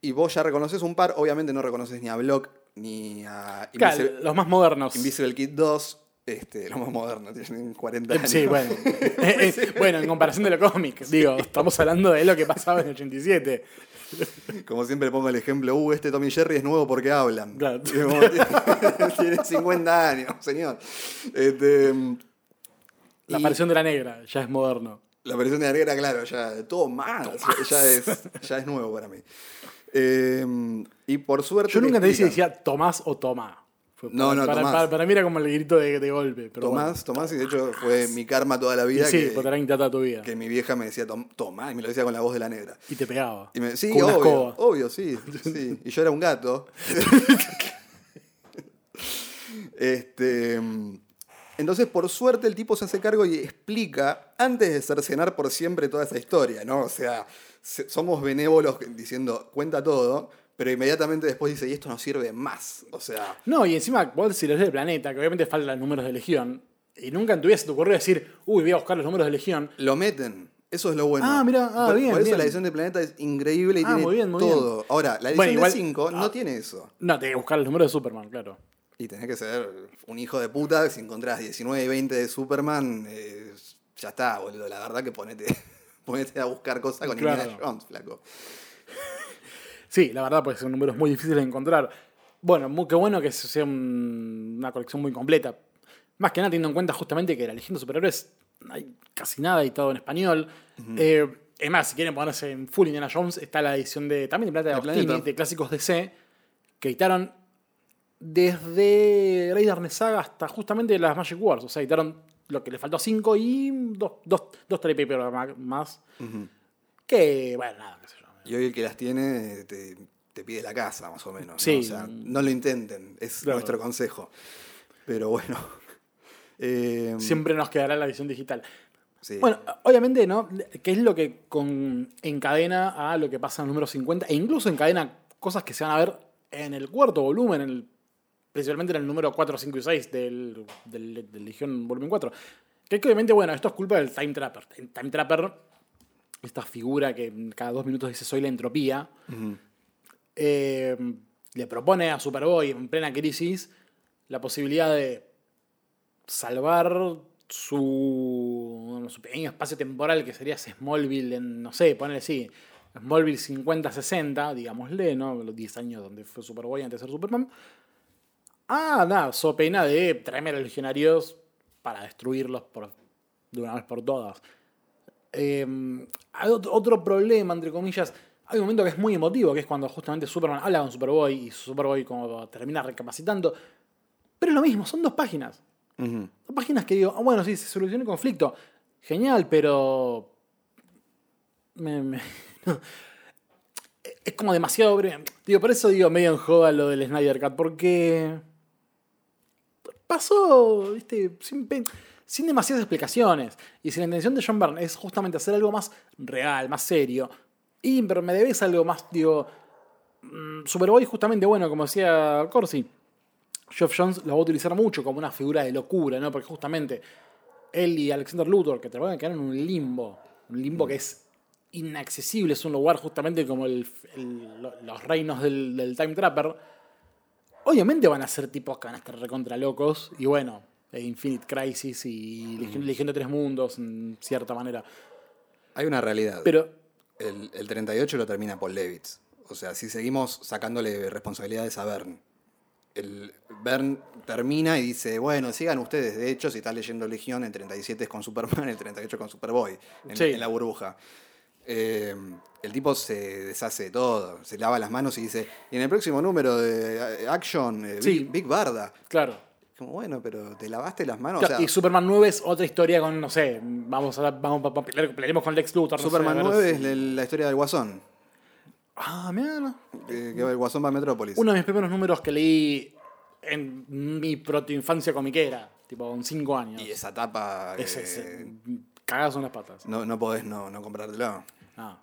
S3: y vos ya reconoces un par. Obviamente no reconoces ni a Block ni a
S2: Claro, los más modernos.
S3: Invisible Kid 2, este, los más modernos, tienen 40
S2: Eh,
S3: años.
S2: Sí, bueno. Eh, eh, bueno, en comparación de lo cómic, digo, estamos hablando de lo que pasaba en el 87.
S3: Como siempre pongo el ejemplo, uh, este Tommy Jerry es nuevo porque hablan.
S2: Claro.
S3: Como, tiene 50 años, señor. Este,
S2: La
S3: y
S2: aparición de la negra ya es moderno.
S3: la aparición de la negra, claro, ya todo más, Ya, es, ya es nuevo para mí. Eh, y por suerte.
S2: Yo nunca te dije decía Tomás o Tomá. Fue
S3: No,
S2: para,
S3: no,
S2: para,
S3: Tomás.
S2: para- para mí era como el grito de, de golpe. Pero
S3: Tomás, Tomás, y de hecho fue mi karma toda la vida
S2: Y sí,
S3: que,
S2: porque toda tu vida.
S3: que mi vieja me decía Tom- Tomás y me lo decía con la voz de la negra.
S2: Y te pegaba.
S3: Y me, sí,
S2: Con
S3: obvio, obvio, sí, sí. Y yo era un gato. este, entonces, por suerte, el tipo se hace cargo y explica, antes de cercenar por siempre toda esa historia, ¿no? O sea, se- somos benévolos diciendo, cuenta todo, pero inmediatamente después dice, y esto no sirve más. O sea,
S2: No, y encima vos si lees del planeta, que obviamente faltan los números de Legión, y nunca en tu vida se te ocurrió decir, uy, voy a buscar los números de Legión.
S3: lo meten. Eso es lo bueno.
S2: Ah, mirá, ah,
S3: por,
S2: bien,
S3: por eso
S2: bien.
S3: la edición de Planeta es increíble y
S2: Ah,
S3: tiene
S2: muy bien, muy
S3: todo.
S2: bien.
S3: Ahora, la edición
S2: Bueno, igual-
S3: de 5 no
S2: ah.
S3: tiene eso.
S2: No, tenés que buscar los números de Superman, claro.
S3: Y tenés que ser un hijo de puta, si encontrás 19 y 20 de Superman, eh, ya está, boludo. La verdad que ponete, ponete a buscar cosas con
S2: Claro.
S3: Indiana Jones, flaco.
S2: Sí, la verdad, pues son números muy difíciles de encontrar. Bueno, muy, qué bueno que sea un- una colección muy completa. Más que nada teniendo en cuenta justamente que la Legión de Superhéroes hay casi nada editado en español. Eh, es más, si quieren ponerse en full Indiana Jones, está la edición de también de Plata de Agostini, de clásicos DC, que editaron desde Rey de Arnesaga hasta justamente las Magic Wars. O sea, editaron lo que le faltó a 5 y dos, dos, dos ma- más. Que, bueno, nada, qué sé yo.
S3: Y hoy el que las tiene te, te pide la casa, más o menos. ¿no?
S2: Sí.
S3: O sea, no lo intenten, es
S2: Claro.
S3: nuestro consejo. Pero bueno. Eh,
S2: Siempre nos quedará la edición digital.
S3: sí.
S2: Bueno, obviamente, ¿no? ¿Qué es lo que con, encadena a lo que pasa en el número 50? E incluso encadena cosas que se van a ver en el cuarto volumen, en el- principalmente en el número 4, 5 y 6 del, del, del Legión Volumen 4. Que es que obviamente, bueno, esto es culpa del Time Trapper. Time Trapper, esta figura que cada dos minutos dice soy la entropía, eh, le propone a Superboy en plena crisis la posibilidad de salvar su, su pequeño espacio temporal que sería Smallville en, no sé, ponele así, Smallville 50-60, digámosle, ¿no? Los 10 años donde fue Superboy antes de ser Superman. Ah, nada, so pena de traerme a los legionarios para destruirlos por, de una vez por todas. Eh, hay otro, problema, entre comillas. Hay un momento que es muy emotivo, que es cuando justamente Superman habla con Superboy y Superboy como termina recapacitando. Pero es lo mismo, son dos páginas. Dos páginas que digo, ah, bueno, sí, se solucionó el conflicto. Genial, pero. me- me- no. Es como demasiado breve. Digo, por eso digo medio en joda lo del Snyder Cut, porque. Pasó, viste, sin, sin demasiadas explicaciones. Y si la intención de John Byrne es justamente hacer algo más real, más serio, y pero me debes algo más, digo. mm, Superboy, justamente, bueno, como decía Corsi, Geoff Jones lo va a utilizar mucho como una figura de locura, ¿no? Porque justamente él y Alexander Luthor, que te van a quedar en un limbo, un limbo que es inaccesible, es un lugar justamente como el- el- lo- los reinos del, del Time Trapper. Obviamente van a ser tipos que van a estar recontra locos, y bueno, eh, Infinite Crisis y Legión, Legión de Tres Mundos, en cierta manera.
S3: Hay una realidad.
S2: Pero,
S3: el, el 38 lo termina Paul Levitz. O sea, si seguimos sacándole responsabilidades a Bern. El Bern termina y dice, bueno, sigan ustedes. De hecho, si estás leyendo Legión, el 37 es con Superman, el 38 con Superboy, en,
S2: Sí.
S3: en la burbuja. Eh, el tipo se deshace de todo, se lava las manos y dice, y en el próximo número de eh, Action, eh,
S2: Sí.
S3: Big, Big Barda.
S2: claro.
S3: Como, bueno, pero te lavaste las manos.
S2: Claro,
S3: o sea,
S2: y Superman 9 es otra historia con, no sé, vamos a, vamos pelearemos con Lex Luthor. no sé,
S3: Superman
S2: ver
S3: 9
S2: si-
S3: es la, historia del Guasón,
S2: Ah, mira, no.
S3: que, el Guasón va a Metrópolis.
S2: Uno de mis primeros números que leí en mi protoinfancia comiquera, tipo con 5 años.
S3: Y esa tapa...
S2: Es, es, cagazo en las patas.
S3: no, no podés no, no comprártelo.
S2: Ah.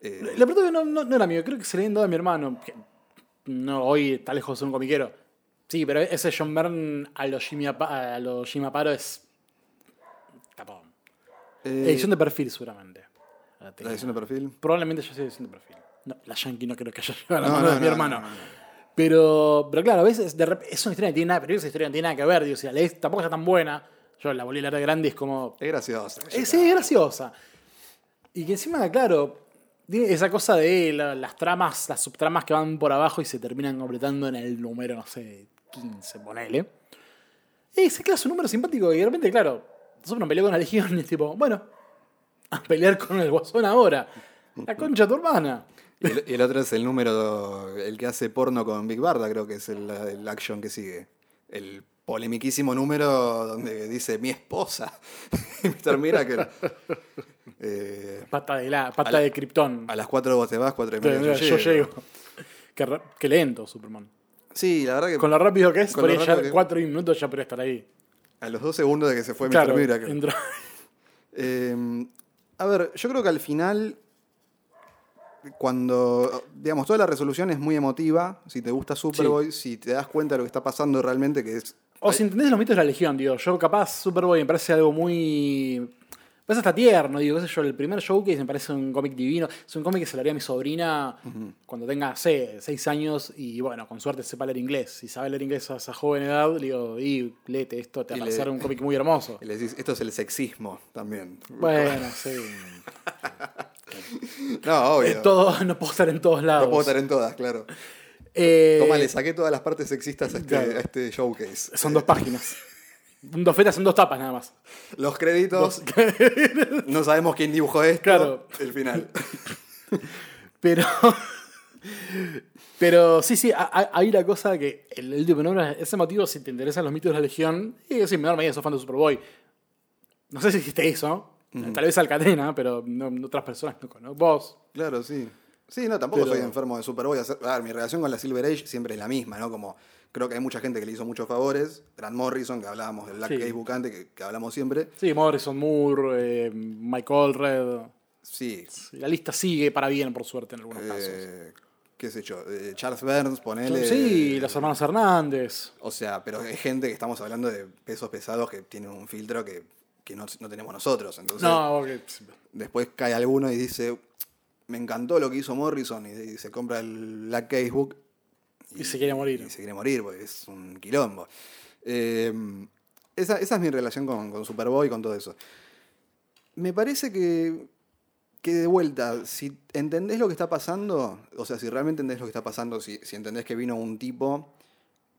S3: Eh,
S2: La que no, no, no era mío, creo que se le habían dado a mi hermano. que no, hoy está lejos de ser un comiquero. Sí, pero ese John Byrne a los Jimmy, a los Jimmy Aparo es. Tapón.
S3: eh,
S2: Edición de perfil, seguramente. La
S3: la edición de perfil.
S2: Probablemente yo sea edición de perfil. No, la Yankee no creo que haya llegado a la
S3: No,
S2: mano
S3: no,
S2: de mi
S3: no,
S2: hermano.
S3: no, no, no.
S2: Pero, pero claro, a veces de es una historia que tiene nada, pero esa historia no tiene nada que ver. Digo, si la lees, tampoco está tan buena. Yo la volví a leer de grande y es como.
S3: Es gracioso.
S2: Eh, sí, es graciosa. Y que encima, claro, tiene esa cosa de la- las tramas, las subtramas que van por abajo y se terminan completando en el número, no sé, 15, ponele. Ese claro, es un número simpático y de repente, claro, nosotros nos peleó con la Legión y es tipo, bueno, a pelear con el Guasón ahora. La concha tu hermana.
S3: Y el, y el otro es el número, el que hace porno con Big Barda, creo que es el, el action que sigue. El polemiquísimo número donde dice mi esposa. Mr. Miracle. Eh,
S2: Pata de la, pata
S3: la-
S2: de Krypton.
S3: a las 4 vos te vas, 4 y media
S2: mira, yo llego. Qué, lento, Superman.
S3: Sí, la verdad que
S2: Con lo rápido que es, por ya
S3: que-
S2: cuatro minutos ya podría estar ahí.
S3: a los dos segundos de que se fue
S2: Claro,
S3: Mr. Miracle.
S2: entró-
S3: Eh, a ver, yo creo que al final, cuando, digamos, toda la resolución es muy emotiva, si te gusta Superboy, si te das cuenta de lo que está pasando realmente, que es...
S2: O si entendés los mitos de la Legión, digo, yo capaz Superboy me parece algo muy... Me parece hasta tierno, digo, qué sé yo, el primer showcase me parece un cómic divino. Es un cómic que se lo haría a mi sobrina cuando tenga, sé, seis años y bueno, con suerte sepa leer inglés. Si sabe leer inglés a esa joven edad, le digo, y léete esto, te
S3: Y
S2: va a
S3: le-
S2: parecer un cómic muy hermoso.
S3: y le decís, esto es el sexismo también.
S2: Bueno, sí.
S3: No, obvio.
S2: Es todo, no puedo estar en todos lados.
S3: No puedo estar en todas, claro.
S2: Eh,
S3: Toma, le saqué todas las partes sexistas a este,
S2: Claro.
S3: a este showcase.
S2: Son dos páginas. Dos fetas son dos tapas nada más.
S3: Los créditos, no sabemos quién dibujó esto.
S2: Claro.
S3: El final.
S2: Pero. Pero sí, sí, ha- ha- hay la cosa que el último número es ese motivo si te interesan los mitos de la Legión. Y sí, en menor medida sos fan de Superboy. No sé si hiciste eso. Tal vez Alcatena, pero no, otras personas no. Vos.
S3: Claro, sí. Sí, no, tampoco
S2: Pero-
S3: soy enfermo de Superboy. A ver, mi relación con la Silver Age siempre es la misma, ¿no? Como creo que hay mucha gente que le hizo muchos favores. Grant Morrison, que hablábamos del Black
S2: Sí.
S3: Case Bucante, que, que hablamos siempre.
S2: Sí, Morrison Moore, eh, Mike Allred.
S3: Sí.
S2: La lista sigue para bien, por suerte, en algunos casos.
S3: Eh, qué sé yo, eh, Charles Burns, ponele.
S2: Sí, los hermanos Hernández.
S3: O sea, pero es gente que estamos hablando de pesos pesados que tienen un filtro que, que no, no tenemos nosotros. Entonces,
S2: No, ok.
S3: después cae alguno y dice, me encantó lo que hizo Morrison, y, y se compra el Black Case Book.
S2: Y se quiere morir.
S3: Y se quiere morir, porque es un quilombo. Eh, esa, esa es mi relación con, con Superboy y con todo eso. Me parece que, que de vuelta, si entendés lo que está pasando, o sea, si realmente entendés lo que está pasando, si, si entendés que vino un tipo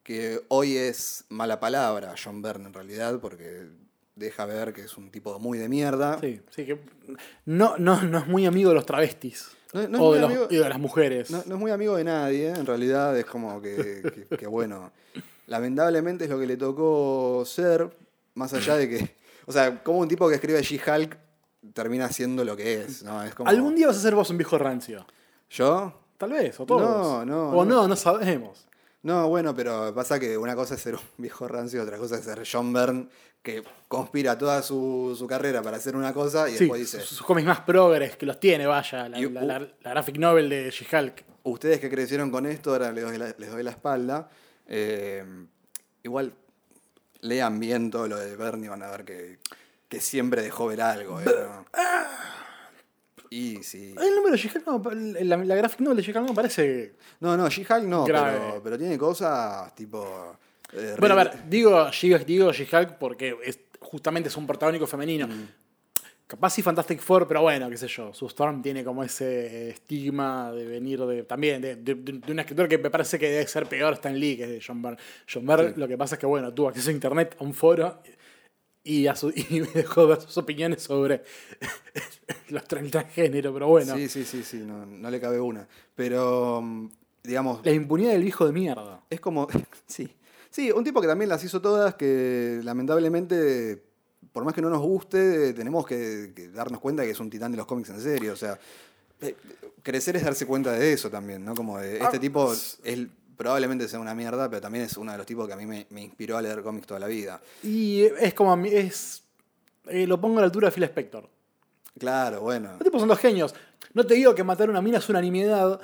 S3: que hoy es mala palabra, John Byrne en realidad, porque deja ver que es un tipo muy de mierda.
S2: Sí, sí, que no, no, no es muy amigo de los travestis.
S3: No- no
S2: o de, los-
S3: amigo-
S2: y de las mujeres.
S3: No, no es muy amigo de nadie, en realidad es como que, que- que, bueno, lamentablemente es lo que le tocó ser, más allá de que, o sea, como un tipo que escribe She-Hulk termina siendo lo que es, ¿no? Es como,
S2: Algún día vas a ser vos un viejo rancio.
S3: ¿Yo?
S2: Tal vez, o todos.
S3: No, no,
S2: O
S3: no.
S2: no, no sabemos.
S3: No, bueno, pero pasa que una cosa es ser un viejo rancio, otra cosa es ser John Byrne, que conspira toda su, su carrera para hacer una cosa y
S2: Sí,
S3: después dice,
S2: sus, sus cómics más progres, que los tiene, vaya. La,
S3: Y-
S2: la- la- la graphic novel de She-Hulk.
S3: ustedes que crecieron con esto, ahora les doy la, les doy la espalda. Eh, igual lean bien todo lo de Bernie, van a ver que, que siempre dejó ver algo. ¿eh? ¿no? Y sí.
S2: El número de She-Hulk, no, la, la graphic novel de She-Hulk no parece.
S3: No, no, She-Hulk no, pero, pero tiene cosas tipo. Eh,
S2: Bueno, a ver, digo digo She-Hulk porque es, justamente es un protagónico femenino.
S3: Mm.
S2: Capaz sí Fantastic Four, pero bueno, qué sé yo. Su Storm tiene como ese estigma de venir de también de, de- de un escritor que me parece que debe ser peor Stan Lee, que es de John Byrne. John Byrne, lo que pasa es que, bueno, tuvo acceso a internet, a un foro, y, a su, y dejó ver sus opiniones sobre los transgénero, pero bueno.
S3: Sí, sí, sí, sí, no, no le cabe una. Pero, mm, digamos,
S2: La impunidad del hijo de mierda.
S3: Es como. Sí. Sí, un tipo que también las hizo todas, que lamentablemente, por más que no nos guste, tenemos que, que darnos cuenta que es un titán de los cómics en serio. O sea, eh, crecer es darse cuenta de eso también, ¿no? Como de este
S2: Ah,
S3: tipo es, probablemente sea una mierda, pero también es uno de los tipos que a mí me, me inspiró a leer cómics toda la vida.
S2: Y es como a mí, es. eh, lo pongo a la altura de Phil Spector.
S3: Claro, bueno.
S2: Los tipos son dos genios. No te digo que matar a una mina es una nimiedad.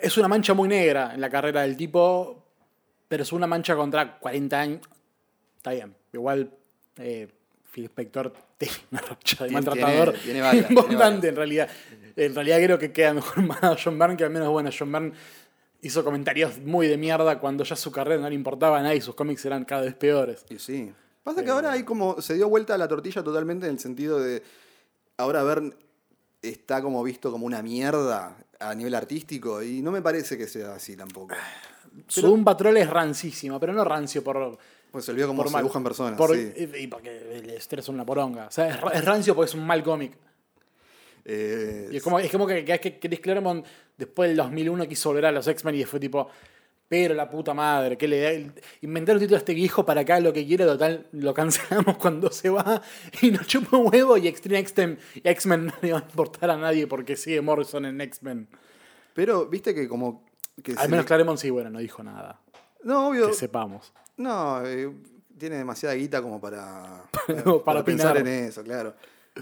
S2: Es una mancha muy negra en la carrera del tipo. Pero es una mancha contra 40 años. Está bien. Igual eh, Phil Spector tiene una racha de maltratador
S3: tiene- tiene varias, tiene
S2: importante en realidad. En realidad creo que queda mejor mal a John Byrne que al menos, bueno, John Byrne hizo comentarios muy de mierda cuando ya su carrera no le importaba a nadie y sus cómics eran cada vez peores.
S3: Y sí. Pasa que ahora hay como. Se dio vuelta a la tortilla totalmente en el sentido de. Ahora Vern está como visto como una mierda a nivel artístico y no me parece que sea así tampoco.
S2: Su Doom Patrol es rancísimo, pero no rancio por.
S3: Pues se olvidó cómo
S2: por
S3: se
S2: mal-
S3: dibujan personas.
S2: por-
S3: sí.
S2: y, porque el estrés es una poronga. O sea, es, ra- es rancio porque es un mal cómic.
S3: Eh,
S2: Y es como, es como que, que, que Chris Claremont después del 2001 quiso volver a los X-Men y fue tipo, pero la puta madre, que le da- inventar un título a este viejo para acá lo que quiere, total, lo cancelamos cuando se va y nos chupa un huevo y Extreme X-Men no le va a importar a nadie porque sigue Morrison en X-Men.
S3: Pero viste que como. Que
S2: Al menos Claremont sí, bueno, no dijo nada.
S3: No, obvio.
S2: Que sepamos.
S3: No, eh, tiene demasiada guita como para,
S2: Como para
S3: pensar
S2: opinar.
S3: en eso, claro.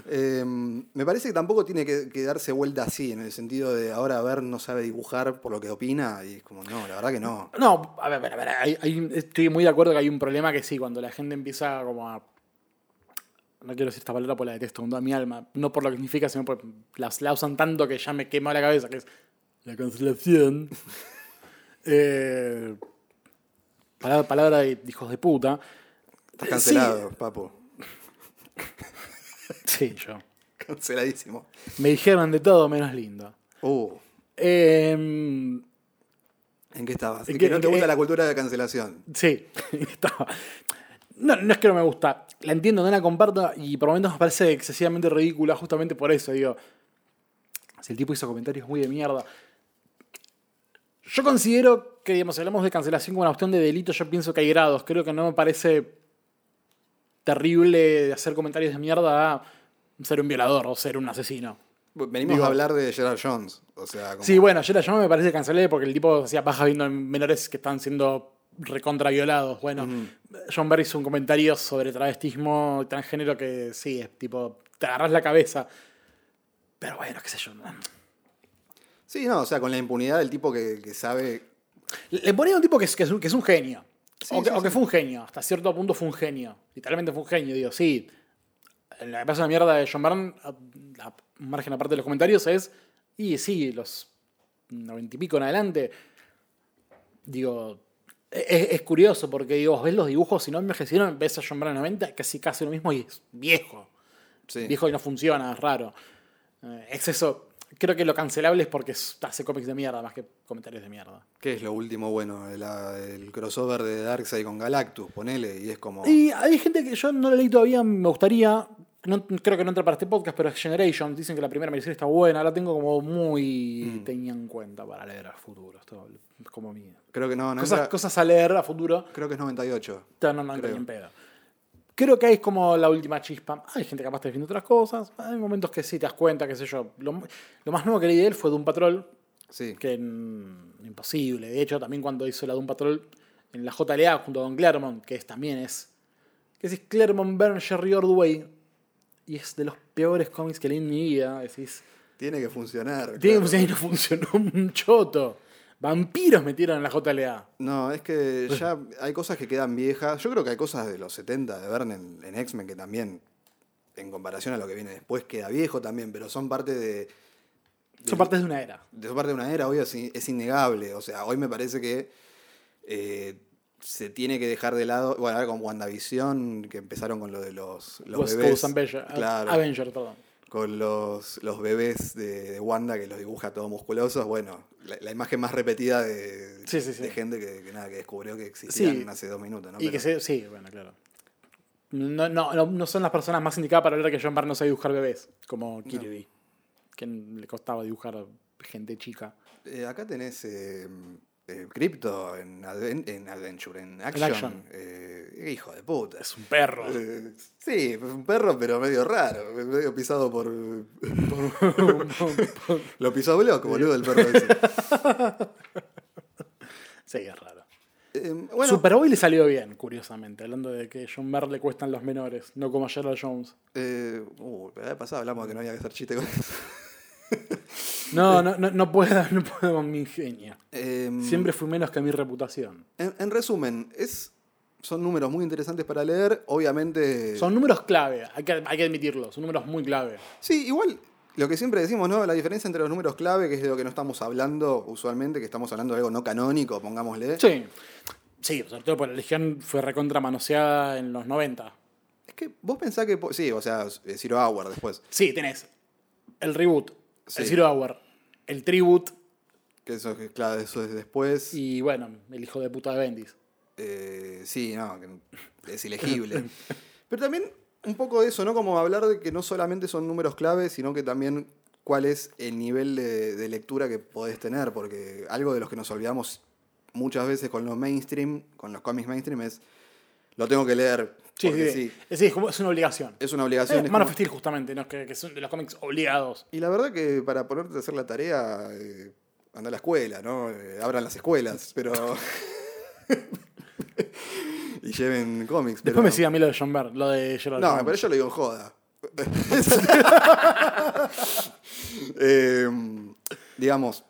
S3: Eh, me parece que tampoco tiene que, que darse vuelta así, en el sentido de ahora ver no sabe dibujar por lo que opina, y es como, no, la verdad que no.
S2: No, a ver, a ver, a ver, hay- hay- estoy muy de acuerdo que hay un problema que sí, cuando la gente empieza como a... No quiero decir esta palabra porque la detesto con toda mi alma. No por lo que significa, sino porque la usan tanto que ya me quema la cabeza, que es la cancelación. eh, palabra, palabra de hijos de puta.
S3: Estás cancelado, papo.
S2: Sí, yo.
S3: Canceladísimo.
S2: Me dijeron de todo menos lindo.
S3: Uh,
S2: Eh,
S3: ¿En qué estabas?
S2: ¿En
S3: que no te gusta la cultura de cancelación.
S2: Sí, estaba. No, no es que no me gusta. La entiendo, no la comparto y por momentos me parece excesivamente ridícula justamente por eso. Digo, si el tipo hizo comentarios muy de mierda. Yo considero que, digamos, si hablamos de cancelación como una cuestión de delito, yo pienso que hay grados. Creo que no me parece terrible hacer comentarios de mierda a ser un violador o ser un asesino.
S3: Venimos
S2: Digo-
S3: a hablar de Gerard Jones. O sea, como-
S2: Sí, bueno, la llamo me parece cancelable porque el tipo hacía paja viendo menores que están siendo recontra violados. Bueno, John Barry hizo un comentario sobre travestismo y transgénero que sí, es tipo, te agarras la cabeza. Pero bueno, qué sé yo.
S3: Sí, no, o sea, con la impunidad del tipo que, que sabe.
S2: Le ponía un tipo que es, que es, un, que es un genio.
S3: Sí,
S2: o que,
S3: sí,
S2: o que
S3: sí.
S2: fue un genio. Hasta cierto punto fue un genio. Literalmente fue un genio, digo, sí. La que pasa la mierda de John Byrne, a, a margen aparte de los comentarios, es. Y sí, los noventa y pico en adelante. Digo. Es, es curioso porque digo, ves los dibujos y no envejecieron, ves a John Byrne 90, casi casi lo mismo y es viejo.
S3: Sí.
S2: Viejo y no funciona, es raro. Eh, es eso. Creo que lo cancelable es porque hace cómics de mierda más que comentarios de mierda.
S3: ¿Qué es lo último bueno? El, el crossover de Darkseid con Galactus, ponele, y es como.
S2: Y hay gente que yo no lo leí todavía, me gustaría. No, creo que no entra para este podcast, pero es Generation. Dicen que la primera miniserie está buena. La tengo como muy tenía en cuenta para leer a futuro. Esto es como mi.
S3: Creo que no, no
S2: Cosas,
S3: entra-
S2: cosas a leer a futuro.
S3: Creo que es 98.
S2: No, no, no entra
S3: Creo.
S2: ni en pedo. Creo que ahí es como la última chispa. Hay gente capaz de defender otras cosas. Hay momentos que sí te das cuenta, qué sé yo. Lo, lo más nuevo que leí de él fue Doom Patrol,
S3: Sí.
S2: que mm, imposible. De hecho, también cuando hizo la Doom Patrol en la JLA junto a Don Claremont, que es, también es. que es Claremont, Byrne, Jerry Ordway. Y es de los peores cómics que leí en mi vida. Decís,
S3: Tiene que funcionar.
S2: tiene
S3: claro.
S2: que funcionar y no funcionó un choto. Vampiros metieron en la JLA.
S3: No, es que ya hay cosas que quedan viejas. Yo creo que hay cosas de los 70 de Verne en, en X-Men que también, en comparación a lo que viene después, queda viejo también, pero son parte de.
S2: Son partes de una era.
S3: de son parte de una era, hoy es, es innegable. O sea, hoy me parece que eh, se tiene que dejar de lado. Bueno, ahora con WandaVision, que empezaron con lo de los, los
S2: West
S3: bebés.
S2: Coast Avenger,
S3: claro,
S2: Avenger, perdón.
S3: Con los, los bebés de, de Wanda que los dibuja todos musculosos. Bueno, la, la imagen más repetida de,
S2: Sí, sí, sí.
S3: de gente que, que nada, que descubrió que existían hace dos minutos. ¿no?
S2: Y que se, sí, bueno, claro. No, no, no, no son las personas más indicadas para hablar que John Byrne no sabe dibujar bebés, como Kirby, que le costaba dibujar gente chica.
S3: Eh, acá tenés eh, eh, Crypto en, Adven- en Adventure, en Action.
S2: Action.
S3: Eh, hijo de puta.
S2: Es un perro.
S3: Eh, sí, es un perro, pero medio raro. Medio pisado por. Lo pisó Block, boludo, el perro ese.
S2: sí, es raro.
S3: Eh, bueno,
S2: Superboy le salió bien, curiosamente, hablando de que John Byrne le cuestan los menores, no como a Sherlock Jones.
S3: eh, uh, la vez pasada hablamos de que no había que hacer chiste con eso.
S2: No, no, no, no puedo, no puedo con mi ingenio.
S3: Em,
S2: Siempre fui menos que mi reputación.
S3: En, en resumen, es, son números muy interesantes para leer. Obviamente.
S2: Son números clave, hay que, hay que admitirlo, son números muy clave.
S3: Sí, igual Lo que siempre decimos, ¿no? La diferencia entre los números clave, que es de lo que no estamos hablando usualmente, que estamos hablando de algo no canónico, pongámosle.
S2: Sí. Sí, sobre todo porque la Legión fue recontra manoseada en los 90.
S3: Es que vos pensás que. Sí, o sea, eh, Zero Hour después.
S2: Sí, tenés el reboot,
S3: Sí.
S2: el Zero Hour, el tribute
S3: Que eso, es- claro, eso es después.
S2: y bueno, el hijo de puta de Bendis.
S3: Eh, sí, no, que es ilegible. Pero también un poco de eso, ¿no? Como hablar de que no solamente son números clave, sino que también cuál es el nivel de, de lectura que podés tener, porque algo de los que nos olvidamos muchas veces con los mainstream, con los cómics mainstream es, lo tengo que leer,
S2: Sí, sí,
S3: sí,
S2: es, como, es una obligación.
S3: es una obligación. Es
S2: Man of
S3: como-
S2: Steel, justamente, ¿no? que, que son de los cómics obligados.
S3: Y la verdad que para ponerte a hacer la tarea, eh, anda a la escuela, ¿no? Eh, abran las escuelas, pero... y lleven cómics.
S2: Después
S3: pero-
S2: me sigue a mí lo de John Byrne, lo de Sherlock
S3: No,
S2: Holmes.
S3: pero yo lo digo en joda. Eh, digamos,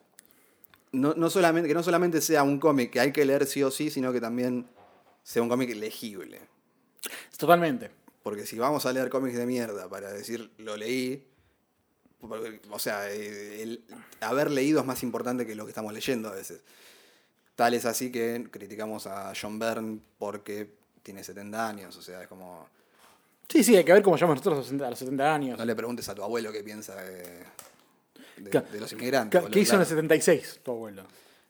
S3: no, no solamente, que no solamente sea un cómic que hay que leer sí o sí, sino que también sea un cómic legible.
S2: Totalmente.
S3: Porque si vamos a leer cómics de mierda para decir lo leí, o sea, eh, el haber leído es más importante que lo que estamos leyendo a veces. Tal es así que criticamos a John Byrne porque tiene 70 años, o sea, es como...
S2: Sí, sí, hay que ver cómo llamamos nosotros a los 70, a los 70 años.
S3: No le preguntes a tu abuelo qué piensa de, de-
S2: Claro.
S3: de los inmigrantes.
S2: ¿Qué,
S3: boludo,
S2: hizo en el
S3: claro.
S2: 76 tu abuelo?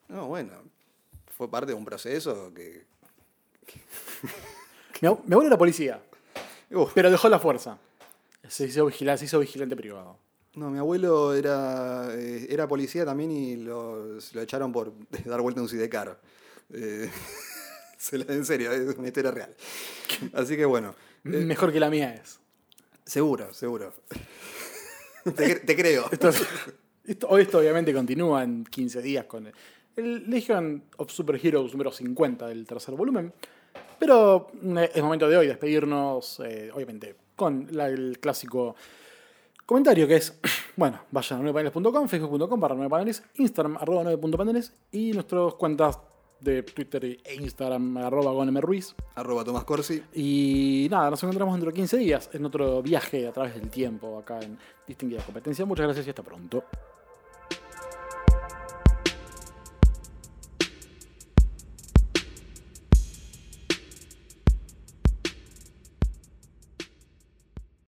S3: No, bueno, fue parte de un proceso que...
S2: Mi, ab- mi abuelo era policía,
S3: Uf,
S2: pero dejó la fuerza. Se hizo, vigilante, se hizo vigilante privado.
S3: no, mi abuelo era, eh, era policía también y lo, lo echaron por dar vuelta en un sidecar. Eh, se la- en serio, es una historia real. Así que bueno, eh,
S2: Mejor que la mía es.
S3: seguro, seguro. te, te creo.
S2: Esto, esto- hoy esto obviamente continúa en 15 días con el, Legion of Super Heroes número 50 del tercer volumen. Pero eh, es momento de hoy despedirnos, eh, obviamente, con la- el clásico comentario que es, bueno, vayan a 9paneles.com, facebook.com barra 9paneles, Instagram arroba 9.paneles y nuestras cuentas de Twitter e Instagram arroba gonemruiz.
S3: Arroba Tomás Corsi.
S2: Y nada, nos encontramos dentro de 15 días en otro viaje a través del tiempo acá en Distinguida Competencia. Muchas gracias y hasta pronto.